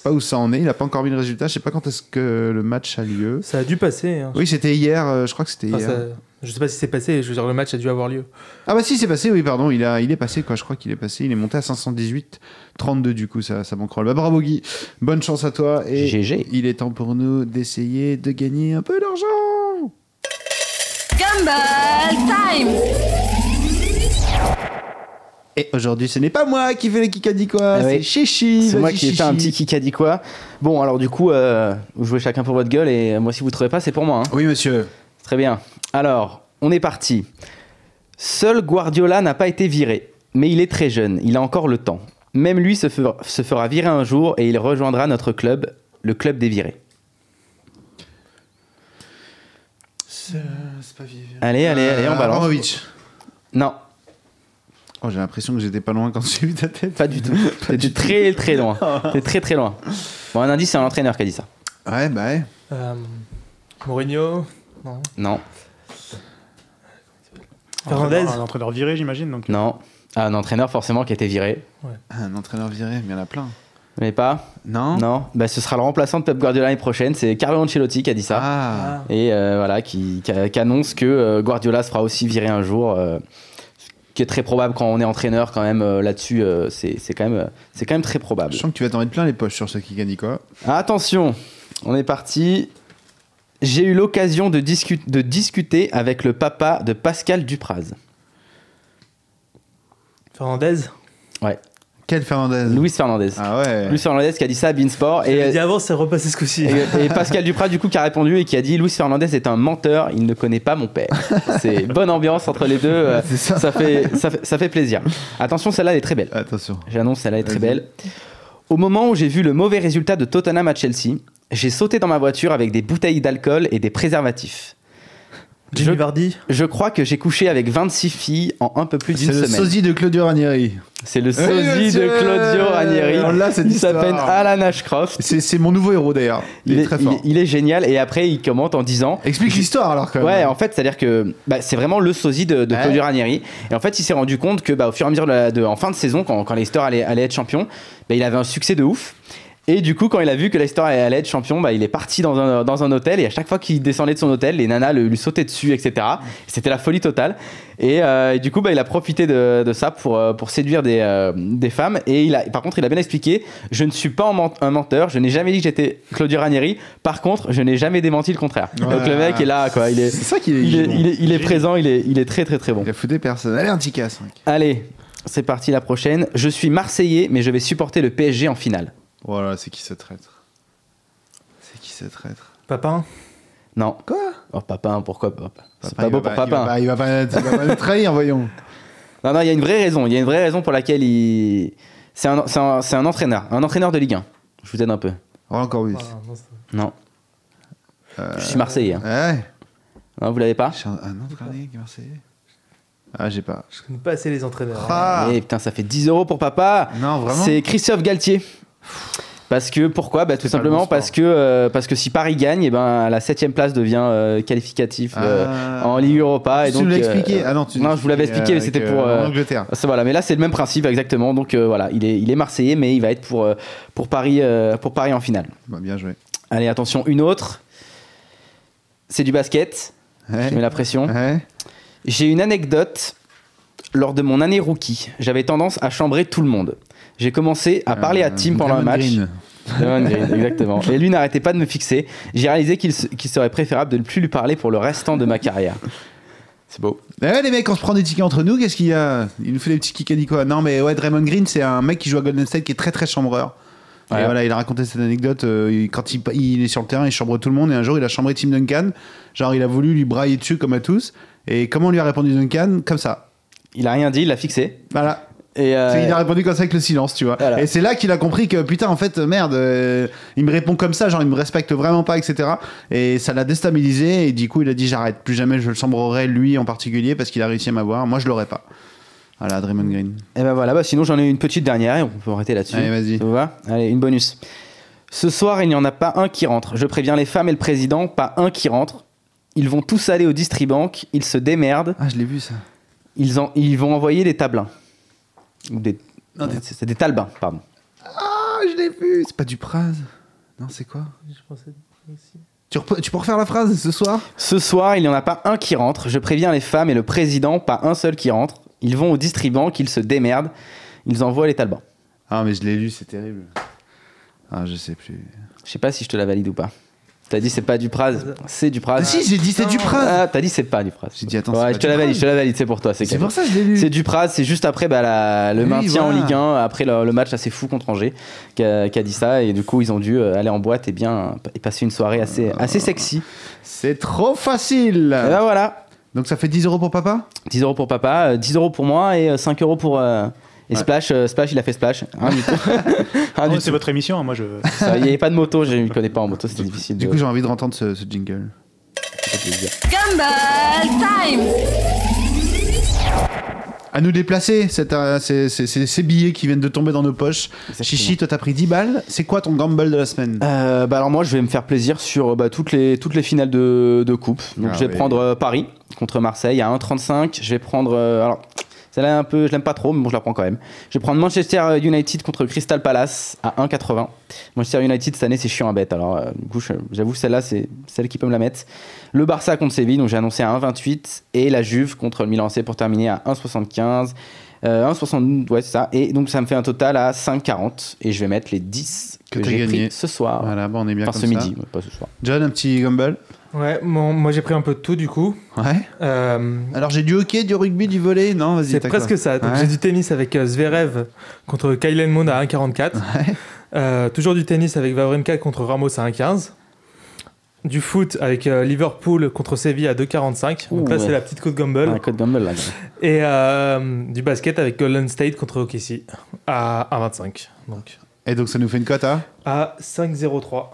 pas où ça en est. Il n'a pas encore mis le résultat. Je sais pas quand est-ce que le match a lieu. Ça a dû passer. hein. Oui, c'était hier. euh, je crois que c'était Enfin, hier. ça- Je sais pas si c'est passé, je veux dire, le match a dû avoir lieu. Ah bah si, c'est passé. Oui, pardon. Il a, il est passé quoi. Je crois qu'il est passé. Il est monté à 518, 32 du coup, ça, ça bankroll. Bah bravo Guy. Bonne chance à toi. Et GG. il est temps pour nous d'essayer de gagner un peu d'argent. Gumball Time Et aujourd'hui, ce n'est pas moi qui fais les kikadi quoi. Ah c'est oui. Chichi. C'est moi qui ai fait un petit kick a dit quoi. Bon, alors du coup, euh, vous jouez chacun pour votre gueule et moi, si vous trouvez pas, c'est pour moi. hein. Oui, monsieur. Très bien. Alors, on est parti. Seul Guardiola n'a pas été viré, mais il est très jeune, il a encore le temps. Même lui se fera, se fera virer un jour et il rejoindra notre club, le club des virés. Pas. Allez, allez, allez, on balance. Abramovich. Non, Oh, j'ai l'impression que j'étais pas loin quand j'ai vu ta tête. pas du tout. T'étais très très loin. T'es très très loin. Bon, un indice, c'est un entraîneur qui a dit ça. Ouais, bah ouais. Euh, Mourinho Non. Non, Fernandez Un entraîneur viré, j'imagine. Donc, non. Ah, un entraîneur forcément qui a été viré. Un entraîneur viré, mais il y en a plein. Mais pas Non Non. Bah, ce sera le remplaçant de Pep Guardiola l'année prochaine. C'est Carlo Ancelotti qui a dit ça. Ah. et euh, voilà, qui, qui- qui annonce que euh, Guardiola se fera aussi virer un jour, euh, ce qui est très probable quand on est entraîneur quand même euh, là-dessus, euh, c'est c'est quand, même, euh, c'est quand même très probable. Je sens que tu vas t'en mettre plein les poches sur ce Kikadi quoi. Attention, on est parti. J'ai eu l'occasion de, discu- de discuter avec le papa de Pascal Dupraz. Fernandez? Ouais, Quel Fernandez Louis Fernandez. Ah ouais. Louis Fernandez qui a dit ça à Beansport. Et dit avant, c'est repassé ce coup-ci. et, et Pascal Dupraz, du coup, qui a répondu et qui a dit Louis Fernandez est un menteur, il ne connaît pas mon père. C'est bonne ambiance entre les deux. euh, ça. ça, fait, ça, fait, ça fait plaisir. Attention, celle-là, elle est très belle. Attention. J'annonce, celle-là est très belle. Au moment où j'ai vu le mauvais résultat de Tottenham à Chelsea, j'ai sauté dans ma voiture avec des bouteilles d'alcool et des préservatifs. Jimmy Je- Vardy Je crois que j'ai couché avec 26 filles en un peu plus d'une C'est le semaine. sosie de Claudio Ranieri. C'est le sosie de Claudio Ranieri. On l'a, cette Il s'appelle Alan Ashcroft. C'est c'est mon nouveau héros d'ailleurs. Il, est, très il, fort. il est génial et après il commente en disant Explique l'histoire alors quand même. Ouais, en fait, c'est-à-dire que bah, c'est vraiment le sosie de, de Ouais. Claudio Ranieri. Et en fait, il s'est rendu compte que, bah, au fur et à mesure de, la- de- en fin de saison, quand, quand Leicester allait, allait être champion, bah, il avait un succès de ouf. Et du coup, quand il a vu que Leicester allait allait être champion, bah, il est parti dans un, dans un hôtel. Et à chaque fois qu'il descendait de son hôtel, les nanas le- lui sautaient dessus, etc. C'était la folie totale. Et, euh, et du coup, bah, il a profité de, de ça pour, euh, pour séduire des, euh, des femmes. Et il a, par contre, il a bien expliqué je ne suis pas un ment- un menteur. Je n'ai jamais dit que j'étais Claudio Ranieri. Par contre, je n'ai jamais démenti le contraire. Donc le mec est là, quoi. Il est, C'est ça qu'il est. il est, génial. il est- il est présent, il est, il est très très très bon. Il a foutu personne. Allez, un petit casse. mec. Allez, c'est parti la prochaine. Je suis Marseillais, mais je vais supporter le PSG en finale. Voilà, c'est qui ce traître C'est qui ce traître Papin Non. Quoi Oh, Papin, pourquoi Papin C'est Papa, pas il beau va pour Papin. pas- Il va pas il va pas nous trahir, voyons. Non, non, il y a une vraie raison. Il y a une vraie raison pour laquelle il. C'est un, c'est un, c'est un entraîneur, un entraîneur de Ligue 1. Je vous aide un peu. Roland Corbus. Ah, non, Non. Je suis Marseillais. hein. Ouais. Non, vous l'avez pas Je suis un, un autre gardien qui est marseillais. Ah, j'ai pas. Je connais pas assez les entraîneurs. hein. Ah. Eh putain, ça fait 10 euros pour papa. Non, vraiment C'est Christophe Galtier. Parce que pourquoi bah, Tout simplement bon parce que, euh, parce que si Paris gagne, et ben, la 7ème place devient euh, qualificatif euh, Ah. en Ligue Europa. Et tu l'as euh, expliqué Ah non, tu non, je vous l'avais expliqué, mais c'était pour, Angleterre. voilà, mais là c'est le même principe exactement. Donc voilà, il est, il est marseillais, mais il va être pour, pour, Paris, pour Paris en finale. Bah, bien joué. Allez, attention, une autre. C'est du basket. Ouais. Je mets la pression. Ouais. J'ai une anecdote. Lors de mon année rookie, j'avais tendance à chambrer tout le monde. J'ai commencé à parler à Euh, Tim pendant un match. Green. Draymond Green, exactement. Et lui n'arrêtait pas de me fixer. J'ai réalisé qu'il se- qu'il serait préférable de ne plus lui parler pour le restant de ma carrière. C'est beau. Ouais, les mecs, on se prend des tickets entre nous, qu'est-ce qu'il y a? Il nous fait des petits kikadis quoi Non, mais ouais, Draymond Green, c'est un mec qui joue à Golden State qui est très très chambreur. Ouais. Et voilà, il a raconté cette anecdote. euh, quand il, il est sur le terrain, il chambre tout le monde. Et un jour, il a chambré Tim Duncan. Genre, il a voulu lui brailler dessus comme à tous. Et comment lui a répondu Duncan? Comme ça. Il a rien dit, il l'a fixé. Voilà. Et euh, Il a répondu comme ça avec le silence, tu vois. Voilà. Et c'est là qu'il a compris que putain, en fait, merde, euh, il me répond comme ça, genre il me respecte vraiment pas, etc. Et ça l'a déstabilisé. Et du coup, il a dit j'arrête, plus jamais je le chambrerai lui en particulier parce qu'il a réussi à m'avoir. Moi, je l'aurais pas. Voilà, Draymond Green. Et ben voilà, bah sinon j'en ai une petite dernière et on peut arrêter là-dessus. Allez, vas-y. Ça vous va? Allez, une bonus. Ce soir, il n'y en a pas un qui rentre. Je préviens les femmes et le président, pas un qui rentre. Ils vont tous aller au Distribank, ils se démerdent, Ah, je l'ai vu ça. ils, en, ils vont envoyer des tablins. Ou des, Non, des- c'est c'est des talbins, pardon. Ah, je l'ai vu. C'est pas du Praz. Non, c'est quoi? Je pensais aussi. tu, tu peux refaire la phrase ce soir? Ce soir, il n'y en a pas un qui rentre. Je préviens les femmes et le président, pas un seul qui rentre. Ils vont au Distribank, ils se démerdent, ils envoient les talbins. Ah, mais je l'ai lu, c'est terrible. Ah, je sais plus. Je sais pas si je te la valide ou pas. T'as dit c'est pas du Praz, c'est du Praz. Ah, si, j'ai dit c'est du Praz. Ah, t'as dit c'est pas du Praz. J'ai dit, attends, c'est Ouais, pas je te du la valide, je te la valide, c'est pour toi. C'est pour ça que je l'ai lu. C'est du Praz, c'est juste après bah, la- le Oui, maintien en. Ligue 1, après le, le match assez fou contre Angers, qui a, dit ça, et du coup ils ont dû euh, aller en boîte et bien et passer une soirée assez, assez sexy. C'est trop facile. Et ben voilà, Donc ça fait 10 euros pour papa? 10 euros pour papa, euh, 10 euros pour moi et euh, 5 euros pour. euh, et Ouais. Splash, euh, Splash, il a fait Splash. Oh, du c'est votre émission, hein, moi je. Ça, Il n'y avait pas de moto, je ne connais pas en moto, c'était difficile. Du de- coup, j'ai envie de entendre ce, ce jingle. Gumball Time À nous déplacer, c'est un- c'est- c'est- c'est- ces billets qui viennent de tomber dans nos poches. Exactement. Chichi, toi t'as pris 10 balles. C'est quoi ton gamble de la semaine? Euh, bah alors moi je vais me faire plaisir sur euh, bah, toutes, les, toutes les finales de, de coupe. Donc Ah je vais oui. prendre euh, Paris contre Marseille à 1,35. Je vais prendre... euh, alors celle-là un peu, je l'aime pas trop mais bon je la prends quand même. Je vais prendre Manchester United contre Crystal Palace à 1,80. Manchester United cette année c'est chiant à bête. Alors euh, du coup je- j'avoue celle-là c'est celle qui peut me la mettre. Le Barça contre Séville donc j'ai annoncé à 1,28 et la Juve contre le Milan AC pour terminer à 1,75. Euh, 1,72, ouais, c'est ça. Et donc, ça me fait un total à 5,40. Et je vais mettre les 10 que, j'ai pris ce soir. Voilà, bon, on est bien Enfin, comme ce ça. midi, pas ce soir. John, un petit gamble? Ouais, mon- moi j'ai pris un peu de tout du coup. Ouais. Euh, Alors j'ai du hockey, du rugby, du volley. Non, vas-y. c'est presque quoi ça. Donc, Ouais. J'ai du tennis avec euh, Zverev contre Kylen Mond à 1,44. Euh, toujours du tennis avec Wawrinka contre Ramos à 1,15. Du foot avec euh, Liverpool contre Séville à 2,45. Donc Ouh, là, ouais. c'est la petite côte là. Et euh, du basket avec Golden State contre OKC à 1,25. Donc Et donc ça nous fait une cote à à 5,03.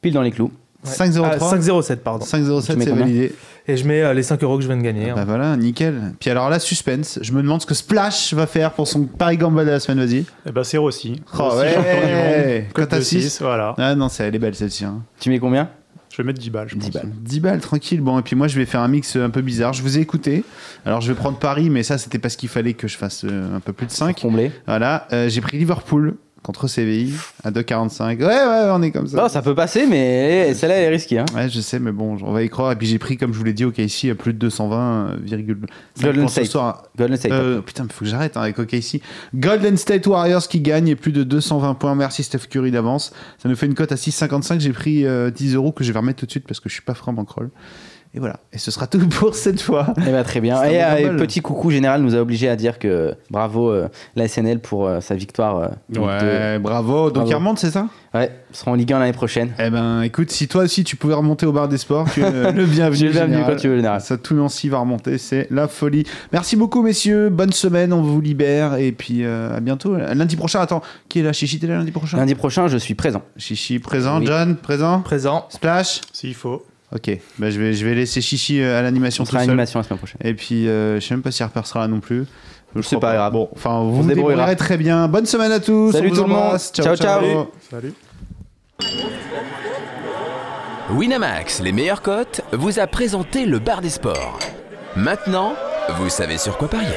Pile dans les clous. Ouais. 5,03. Ah, 5,07 pardon. 5,07, Tu mets c'est validé. Et je mets euh, les 5 euros que je viens de gagner. hein. Bah voilà, nickel. Puis alors là, suspense. Je me demande ce que Splash va faire pour son Paris Gamble de la semaine, vas-y. Eh ben, c'est Rossi. Oh, ouais. à de six. 6, voilà. Ah non, c'est, elle est belle celle-ci. hein. Tu mets combien? Je vais mettre 10 balles, je 10 pense. balles. 10 balles, tranquille. Bon, et puis moi, je vais faire un mix un peu bizarre. Je vous ai écouté. Alors, je vais prendre Paris, mais ça, c'était parce qu'il fallait que je fasse euh, un peu plus de 5. Comblé. Voilà. Euh, j'ai pris Liverpool contre Séville à 2,45. Ouais, ouais, on est comme ça. Non, ça peut passer, mais celle-là, elle est risquée. Hein. Ouais, je sais, mais bon, on va y croire. Et puis j'ai pris, comme je vous l'ai dit, au KC à plus de 220,5 Golden pour ce State. soir. Golden State. Euh, putain, faut que j'arrête hein, avec OKC. Golden State Warriors qui gagne et plus de 220 points. Merci Steph Curry d'avance. Ça nous fait une cote à 6,55. J'ai pris euh, 10 euros que je vais remettre tout de suite parce que je suis pas franc bankroll. Et voilà. Et ce sera tout pour cette fois. Eh ben, très bien. Et, euh, petit coucou général nous a obligé à dire que bravo euh, la SNL pour euh, sa victoire. euh, Ouais, bravo. Donc Bravo. il remonte, c'est ça? Ouais, ils seront en Ligue 1 l'année prochaine. Eh ben, écoute, si toi aussi tu pouvais remonter au bar des sports, tu es le, bienvenu. Le bienvenu quand tu veux, général. Ça, tout Nancy va remonter, c'est la folie. Merci beaucoup, messieurs. Bonne semaine, on vous libère. Et puis euh, à bientôt. Lundi prochain, attends, qui est là? Chichi, t'es là lundi prochain? Lundi prochain, je suis présent. Chichi présent, Oui. John présent, Présent. Splash? S'il faut. Ok, bah, je, vais, je vais laisser Chichi euh, à l'animation On tout sera à seul. l'animation la semaine prochaine. Et puis, euh, je sais même pas si Harper sera là non plus. Je C'est crois pas grave. Bon, enfin, vous On vous débrouillerez très bien. Bonne semaine à tous. Salut on tout le monde. embrasse. Ciao, ciao. Salut. Winamax, les meilleures cotes, vous a présenté le bar des sports. Maintenant, vous savez sur quoi parier.